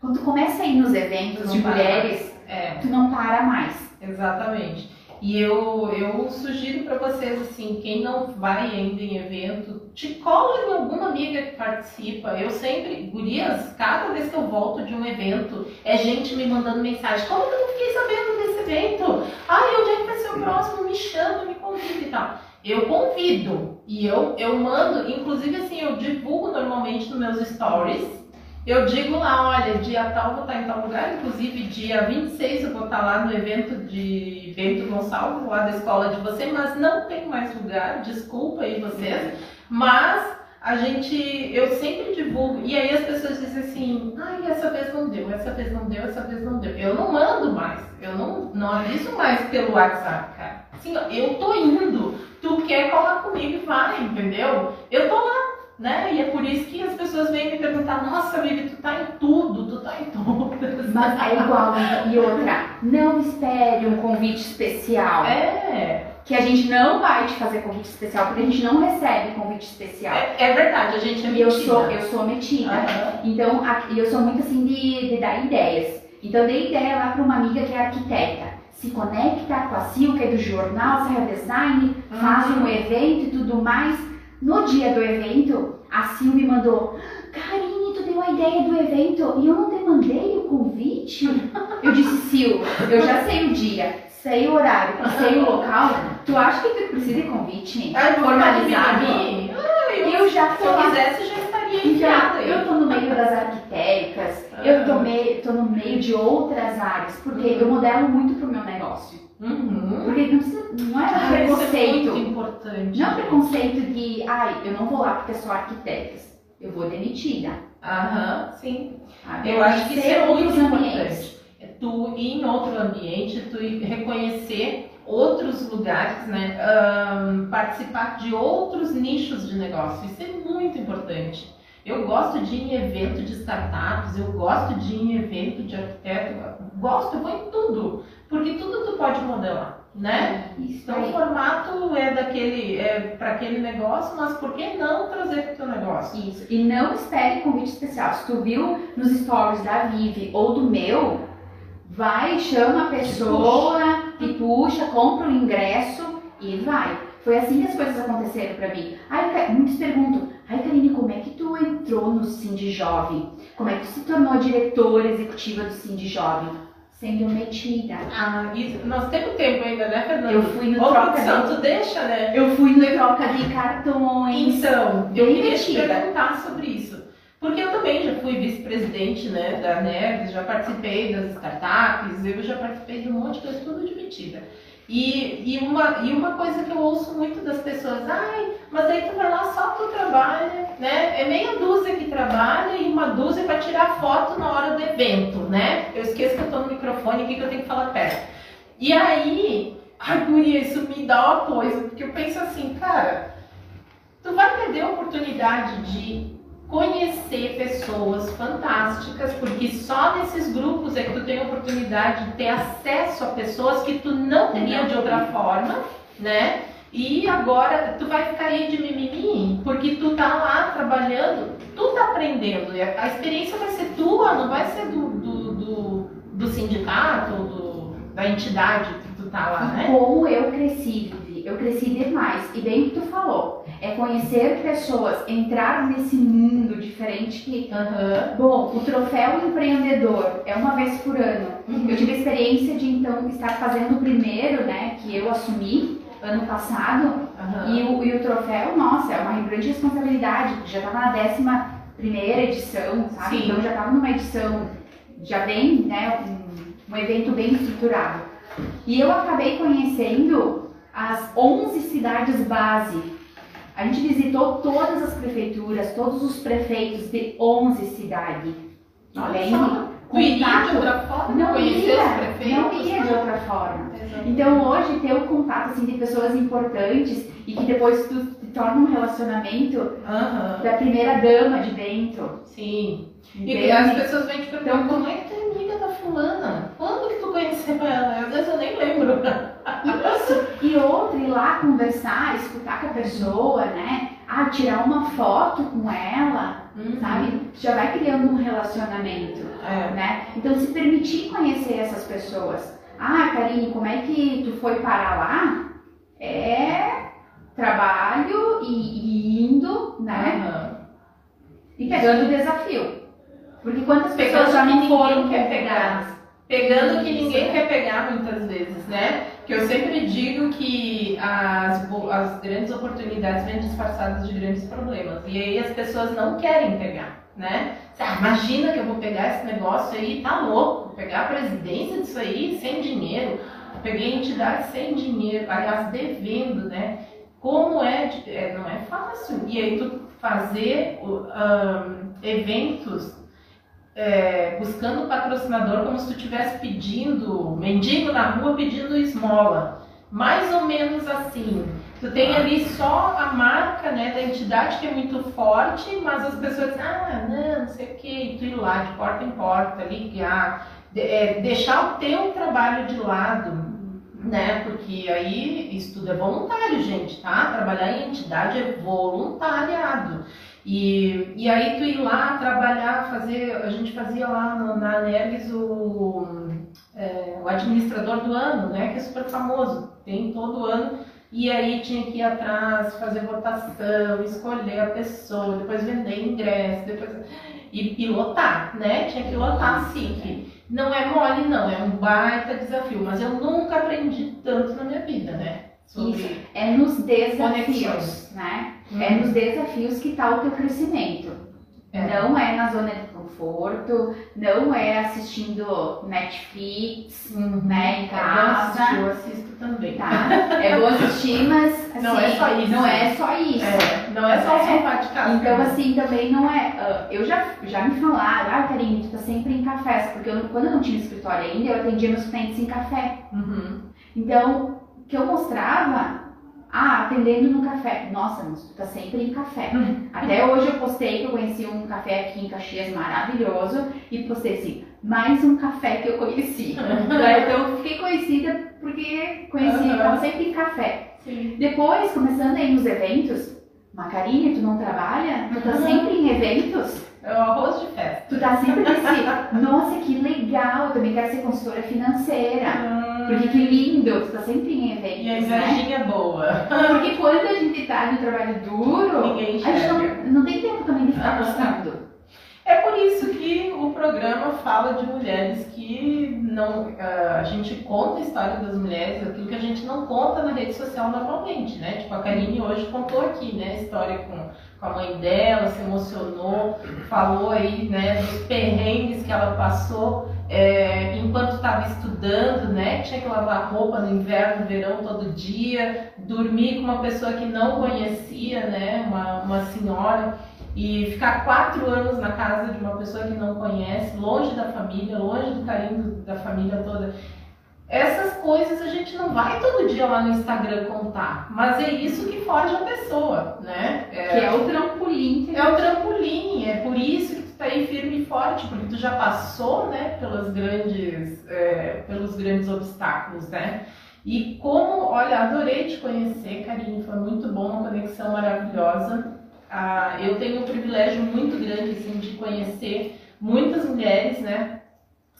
Quando tu começa a ir nos eventos de mulheres, É. tu não para mais. Exatamente. E eu, eu sugiro para vocês, assim, quem não vai ainda em evento, te cola em alguma amiga que participa. Eu sempre, gurias, cada vez que eu volto de um evento, é gente me mandando mensagem. Como que eu não fiquei sabendo desse evento? Ai, onde é que vai ser o próximo? Me chama, me convida e tal. Eu convido e eu, eu mando, inclusive assim, eu divulgo normalmente nos meus stories. Eu digo lá, olha, dia tal vou estar em tal lugar, inclusive dia 26 eu vou estar lá no evento de Bento Gonçalves, lá da escola de você, mas não tem mais lugar, desculpa aí vocês, mas a gente, eu sempre divulgo, e aí as pessoas dizem assim, ai, essa vez não deu, essa vez não deu, essa vez não deu. Eu não mando mais, eu não, não aviso mais pelo WhatsApp, cara. Assim, eu tô indo, tu quer colar comigo e vai, entendeu? Eu tô lá, né? E é por isso que as pessoas vêm me perguntar, nossa, Vivi, tu tá em tudo, tu tá em todas. Mas é igual. E outra, não espere um convite especial. É, Que a gente não vai te fazer convite especial, porque a gente não recebe convite especial. é, é verdade, a gente é E eu metida. sou, eu sou metida. Aham. Então, e eu sou muito assim de, de dar ideias. Então, eu dei ideia lá para uma amiga que é arquiteta. Se conecta com a Sil, que é do jornal Serra Design, faz Uhum. um evento e tudo mais. No dia do evento, a Sil me mandou: Karine, tu deu a ideia do evento e eu não te mandei o convite? Eu disse: Sil, eu já sei o dia, sei o horário, sei o local. Tu acha que tu precisa de convite Ai, vou formalizado? eu, Eu já se eu quisesse, já então, aí. eu tô no meio das arquitetas, Ah. eu tô, meio, tô no meio de outras áreas, porque Uhum. eu modelo muito pro meu negócio. Uhum. Porque não, precisa, não é Ah, é preconceito. muito importante. não é preconceito de, ai, eu não vou lá porque sou arquiteta. Eu vou demitida. Aham, sim. sabe? Eu acho que isso é muito importante. ambientes. É tu ir em outro ambiente, tu reconhecer outros lugares, né? Ahn, participar de outros nichos de negócio. Isso é muito importante. Eu gosto de ir em evento de startups, eu gosto de ir em evento de arquiteto, gosto, eu vou em tudo, porque tudo tu pode modelar, né? Isso Então o formato é daquele, é para aquele negócio, mas por que não trazer para o teu negócio? Isso. E não espere convite especial. Se tu viu nos stories da Vivi ou do meu, vai, chama a pessoa, te puxa, compra o ingresso e vai. Foi assim que as coisas aconteceram pra mim. Ai, Ca- muitos perguntam, ai Karine, como é que tu entrou no Cindy Jovem? Como é que tu se tornou diretora executiva do Cindy Jovem? Sendo metida. Ah, isso, nós temos tempo ainda, né, Fernanda? Eu fui no Ô, troca produção, de... tu deixa, né? Eu fui no troca de cartões. Então, eu queria te metida. perguntar sobre isso. Porque eu também já fui vice-presidente né, da NERGS, já participei das startups, eu já participei de um monte de coisa, tudo de metida. E, e, uma, e uma coisa que eu ouço muito das pessoas, ai, mas aí tu vai lá só tu trabalha, né? É meia dúzia que trabalha e uma dúzia para tirar foto na hora do evento, né? Eu esqueço que eu tô no microfone aqui que eu tenho que falar perto. E aí, ai, guria, isso me dá uma coisa, porque eu penso assim, cara, tu vai perder a oportunidade de conhecer pessoas fantásticas, porque só nesses grupos é que tu tem a oportunidade de ter acesso a pessoas que tu não teria de outra forma, né? E agora tu vai ficar aí de mimimi, porque tu tá lá trabalhando, tu tá aprendendo. A experiência vai ser tua, não vai ser do, do, do, do sindicato, do, da entidade que tu tá lá, né? Como eu cresci, eu cresci demais. E bem que tu falou, é conhecer pessoas, entrar nesse mundo diferente que. Uhum. Bom, o troféu empreendedor é uma vez por ano. Uhum. Eu tive a experiência de então estar fazendo o primeiro, né, que eu assumi ano passado. Uhum. E, o, e o troféu, nossa, é uma grande responsabilidade, já estava na décima primeira edição, sabe? Sim. Então já estava numa edição já bem, né, um, um evento bem estruturado. E eu acabei conhecendo as 11 cidades base. A gente visitou todas as prefeituras, todos os prefeitos de 11 cidades. Olha Bem, só. Tu iria de contato- outra forma? Não ia, não ia de outra forma. Exato. Então hoje ter o contato assim, de pessoas importantes e que depois tu te torna um relacionamento Aham. da primeira dama de dentro. Sim. E Entende? as pessoas vêm te perguntar Então, como é que tu é amiga da fulana? Quando que tu conheceu ela? Às vezes eu nem lembro. Isso. E outra, ir lá conversar, escutar com a pessoa, né? Ah, tirar uma foto com ela, Uhum. sabe? Já vai criando um relacionamento, É. né? Então se permitir conhecer essas pessoas. Ah, Karine, como é que tu foi parar lá? É trabalho e, e indo, né? Aham. E pegando o desafio. Porque quantas pessoas já não foram quer pegadas? Pegando o que ninguém quer pegar muitas vezes, né? Que eu sempre digo que as, as grandes oportunidades vêm disfarçadas de grandes problemas. E aí as pessoas não querem pegar, né? Ah, imagina que eu vou pegar esse negócio aí, tá louco? Pegar a presidência disso aí sem dinheiro. Peguei entidade sem dinheiro, aliás, devendo, né? Como é, é, não é fácil. E aí tu fazer ahn, eventos é, buscando patrocinador como se tu estivesse pedindo, mendigo na rua pedindo esmola. Mais ou menos assim. Tu tem ali só a marca né, da entidade que é muito forte, mas as pessoas dizem, ah, não, não sei o que, e tu ir lá de porta em porta, ligar, de- é, deixar o teu trabalho de lado, né? Porque aí isso tudo é voluntário, gente, tá? Trabalhar em entidade é voluntariado. E, e aí tu ir lá trabalhar, fazer, a gente fazia lá no- na Anergues o, é, o administrador do ano, né? Que é super famoso, tem todo ano. E aí tinha que ir atrás, fazer votação, escolher a pessoa, depois vender ingresso, depois e, lotar, né? Tinha que lotar a SIC. Não é mole, não, é um baita desafio, mas eu nunca aprendi tanto na minha vida, né? Sobre É nos desafios, Conexões. né? Hum. É nos desafios que está o teu crescimento. É. Não é na zona de conforto, não é assistindo Netflix, né, em É casa. eu assisto também. Tá? É bom assistir, mas assim, Não é só isso. Não é só isso. É, não é só o É. sofá de casa. Então, assim, também não é. ah, eu já, já me falaram, ah, Karine, tu tá sempre em cafés, porque eu, quando eu não tinha escritório ainda, eu atendia meus clientes em café. Uhum. Então, que eu mostrava, ah, atendendo no café. Nossa, mas tu tá sempre em café. Hum. Até hoje eu postei que eu conheci um café aqui em Caxias maravilhoso e postei assim, mais um café que eu conheci. Então eu fiquei conhecida porque conheci, Aham. tava sempre em café. Sim. Depois, começando aí nos eventos, Macarine, tu não trabalha? Tu tá Uhum. sempre em eventos? É o arroz de festa. Tu tá sempre nesse, nossa, que legal, eu também quero ser consultora financeira. Porque que lindo, tu tá sempre em E a eventos, né? invejinha boa. Porque quando a gente tá no trabalho duro, Ninguém a gente não, não tem tempo também de ficar postando. É por isso que o programa fala de mulheres que não. ah, a gente conta a história das mulheres, aquilo que a gente não conta na rede social normalmente, né? Tipo, a Karine hoje contou aqui, né? A história com, com a mãe dela, se emocionou, falou aí, né, dos perrengues que ela passou é, enquanto estava estudando, né? Tinha que lavar roupa no inverno, no verão, todo dia, dormir com uma pessoa que não conhecia, né? Uma, uma senhora e ficar quatro anos na casa de uma pessoa que não conhece, longe da família, longe do carinho da família toda. essas coisas a gente não vai todo dia lá no Instagram contar, mas é isso que forja a pessoa, né? É, que é o trampolim. É o trampolim, é por isso que tu tá aí firme e forte, porque tu já passou, né, pelas grandes, é, pelos grandes obstáculos, né? E como, olha, adorei te conhecer, Karine, foi muito bom, uma conexão maravilhosa. Ah, eu tenho um privilégio muito grande, assim, de conhecer muitas mulheres, né?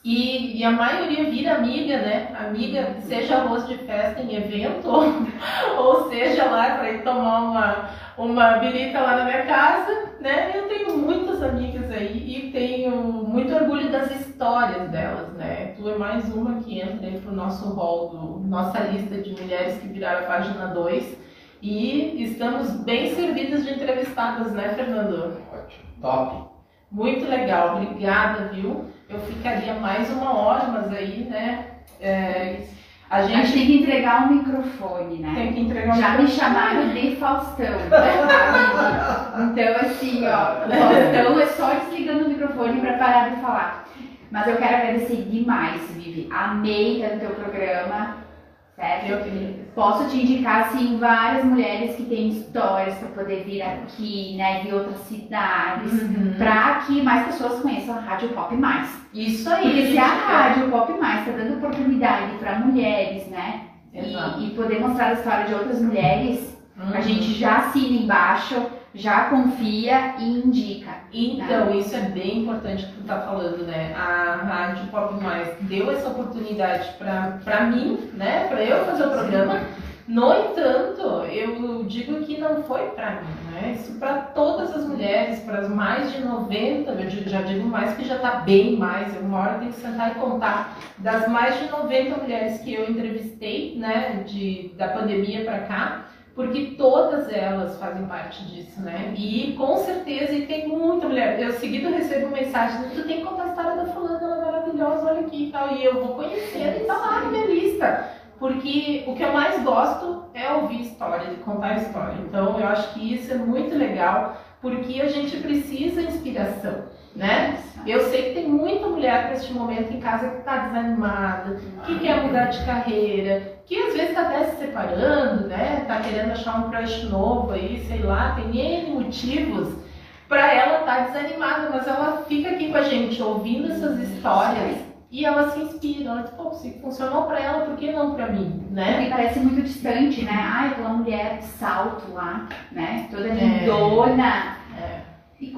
E, e, a maioria vira amiga, né? Amiga, seja arroz de festa em evento, ou seja lá para ir tomar uma, uma birita lá na minha casa, né? Eu tenho muitas amigas aí e tenho muito orgulho das histórias delas, né? Tu é mais uma que entra dentro do nosso hall, do, nossa lista de mulheres que viraram a página 2. E estamos bem servidas de entrevistadas, né, Fernando? Ótimo, top. Muito legal, obrigada, viu? Eu ficaria mais uma hora, mas aí, né? É, a, gente... a gente tem que entregar um microfone, né? Tem que entregar um Já microfone. me chamaram de Faustão, né? Então, assim, ó, o Faustão é só desligando o microfone para parar de falar. Mas eu quero agradecer demais, Vivi. Amei tanto teu programa certo? Eu posso te indicar, assim, várias mulheres que têm histórias para poder vir aqui, né, de outras cidades, uhum. para que mais pessoas conheçam a Rádio Pop Mais. Isso aí. Porque se a Rádio Pop Mais está dando oportunidade para mulheres, né, e, e, poder mostrar a história de outras mulheres, uhum. a gente já assina embaixo já confia e indica. Então, né? isso é bem importante que tu tá falando, né? A Rádio Pop Mais deu essa oportunidade para mim, né? Para eu fazer o programa. No entanto, eu digo que não foi para mim, né? Isso para todas as mulheres, para as mais de 90, eu já digo mais que já está bem mais, eu uma hora tem que sentar e contar das mais de 90 mulheres que eu entrevistei, né, de, da pandemia para cá, porque todas elas fazem parte disso, né? E com certeza, e tem muita mulher. Eu seguido recebo mensagem, tu tem que contar a história da fulana, ela é maravilhosa, olha aqui e tal. E eu vou conhecendo e tá lá na minha lista. Porque o que eu mais gosto é ouvir história, de contar história. Então eu acho que isso é muito legal, porque a gente precisa de inspiração né? Eu sei que tem muita mulher neste momento em casa que está desanimada, que quer mudar de carreira, que às vezes está até se separando, né? Está querendo achar um crush novo aí, sei lá, tem N motivos para ela estar tá desanimada, mas ela fica aqui com a gente ouvindo essas histórias e ela se inspira, ela diz, pô, se funcionou para ela, por que não para mim, né? Me parece muito distante, né? Ai, aquela mulher de salto lá, né? Toda lindona. É. É. E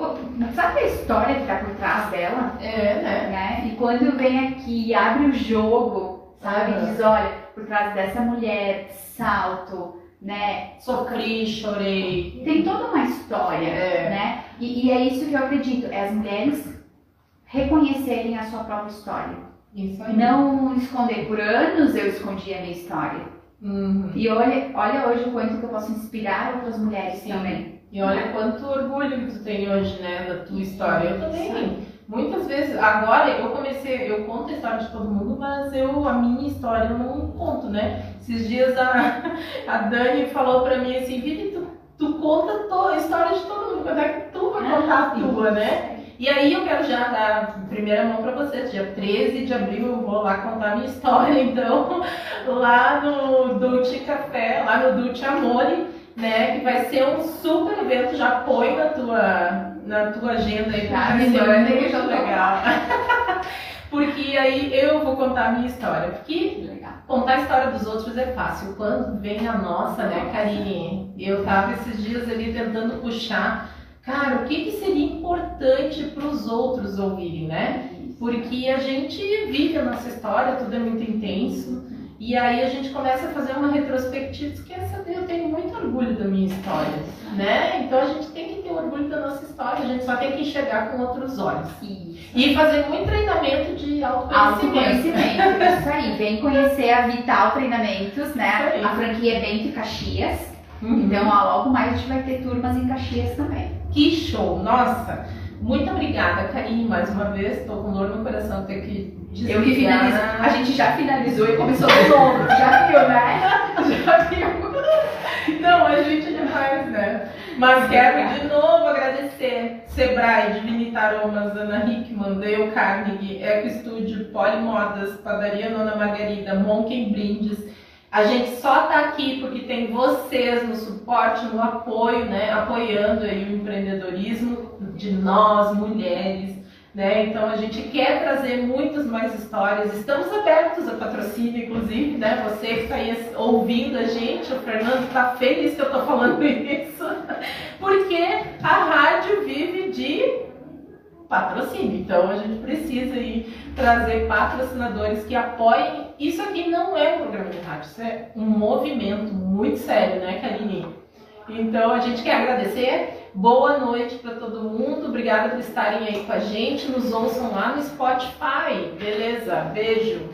sabe a história que está por trás dela? É, né? né? E quando vem aqui abre o jogo, sabe? Uhum. Diz, olha, por trás dessa mulher, salto, né? Sofri, chorei. Tem toda uma história, é. né? E, e, é isso que eu acredito, é as mulheres reconhecerem a sua própria história. Não esconder. Por anos eu escondi a minha história. Uhum. E olha, olha hoje o quanto que eu posso inspirar outras mulheres Sim. também. E olha quanto orgulho que tu tem hoje, né, da tua história. Eu também. Muitas vezes, agora eu comecei, eu conto a história de todo mundo, mas eu, a minha história eu não conto, né? Esses dias a, a Dani falou pra mim assim, Vivi, tu, tu conta a história de todo mundo, quando é que tu vai contar a tua, né? E aí eu quero já dar primeira mão para vocês. Dia 13 de abril eu vou lá contar a minha história, então, lá no Dulce Café, lá no Dulce Amore né? Que vai ser um super evento, já põe na tua, na tua agenda aí, tá, vai ser muito legal. porque aí eu vou contar a minha história. Porque legal. contar a história dos outros é fácil. Quando vem a nossa, né, Karine? Eu tava esses dias ali tentando puxar. Cara, o que, que seria importante para os outros ouvirem, né? Porque a gente vive a nossa história, tudo é muito intenso. E aí a gente começa a fazer uma retrospectiva, que saber, eu tenho muito orgulho da minha história, né? Então a gente tem que ter orgulho da nossa história, a gente só tem que enxergar com outros olhos. Isso. E fazer muito treinamento de autoconhecimento. Autoconhecimento, isso aí. Vem conhecer a Vital Treinamentos, né? A franquia é Bento Caxias. Uhum. Então, ó, logo mais a gente vai ter turmas em Caxias também. Que show! Nossa! Muito obrigada, Karine, mais uma vez. Estou com dor no coração ter que desligar. Eu que finalizo. A gente já finalizou e começou de novo. já viu, né? Já viu. Não, a gente é demais, né? Mas quero de novo agradecer Sebrae, Divinita Aromas, Ana Hickman, Dale Carnegie, Eco Studio, Polimodas, Padaria Nona Margarida, Monken Brindes. A gente só está aqui porque tem vocês no suporte, no apoio, né? Apoiando aí o empreendedorismo de nós, mulheres, né? Então a gente quer trazer muitas mais histórias. Estamos abertos a patrocínio, inclusive, né? Você que está aí ouvindo a gente, o Fernando está feliz que eu estou falando isso, porque a rádio vive de patrocínio. Então a gente precisa aí trazer patrocinadores que apoiem. Isso aqui não é um programa de rádio, isso é um movimento muito sério, né, Karine? Então a gente quer agradecer. Boa noite para todo mundo. Obrigada por estarem aí com a gente. Nos ouçam lá no Spotify. Beleza? Beijo.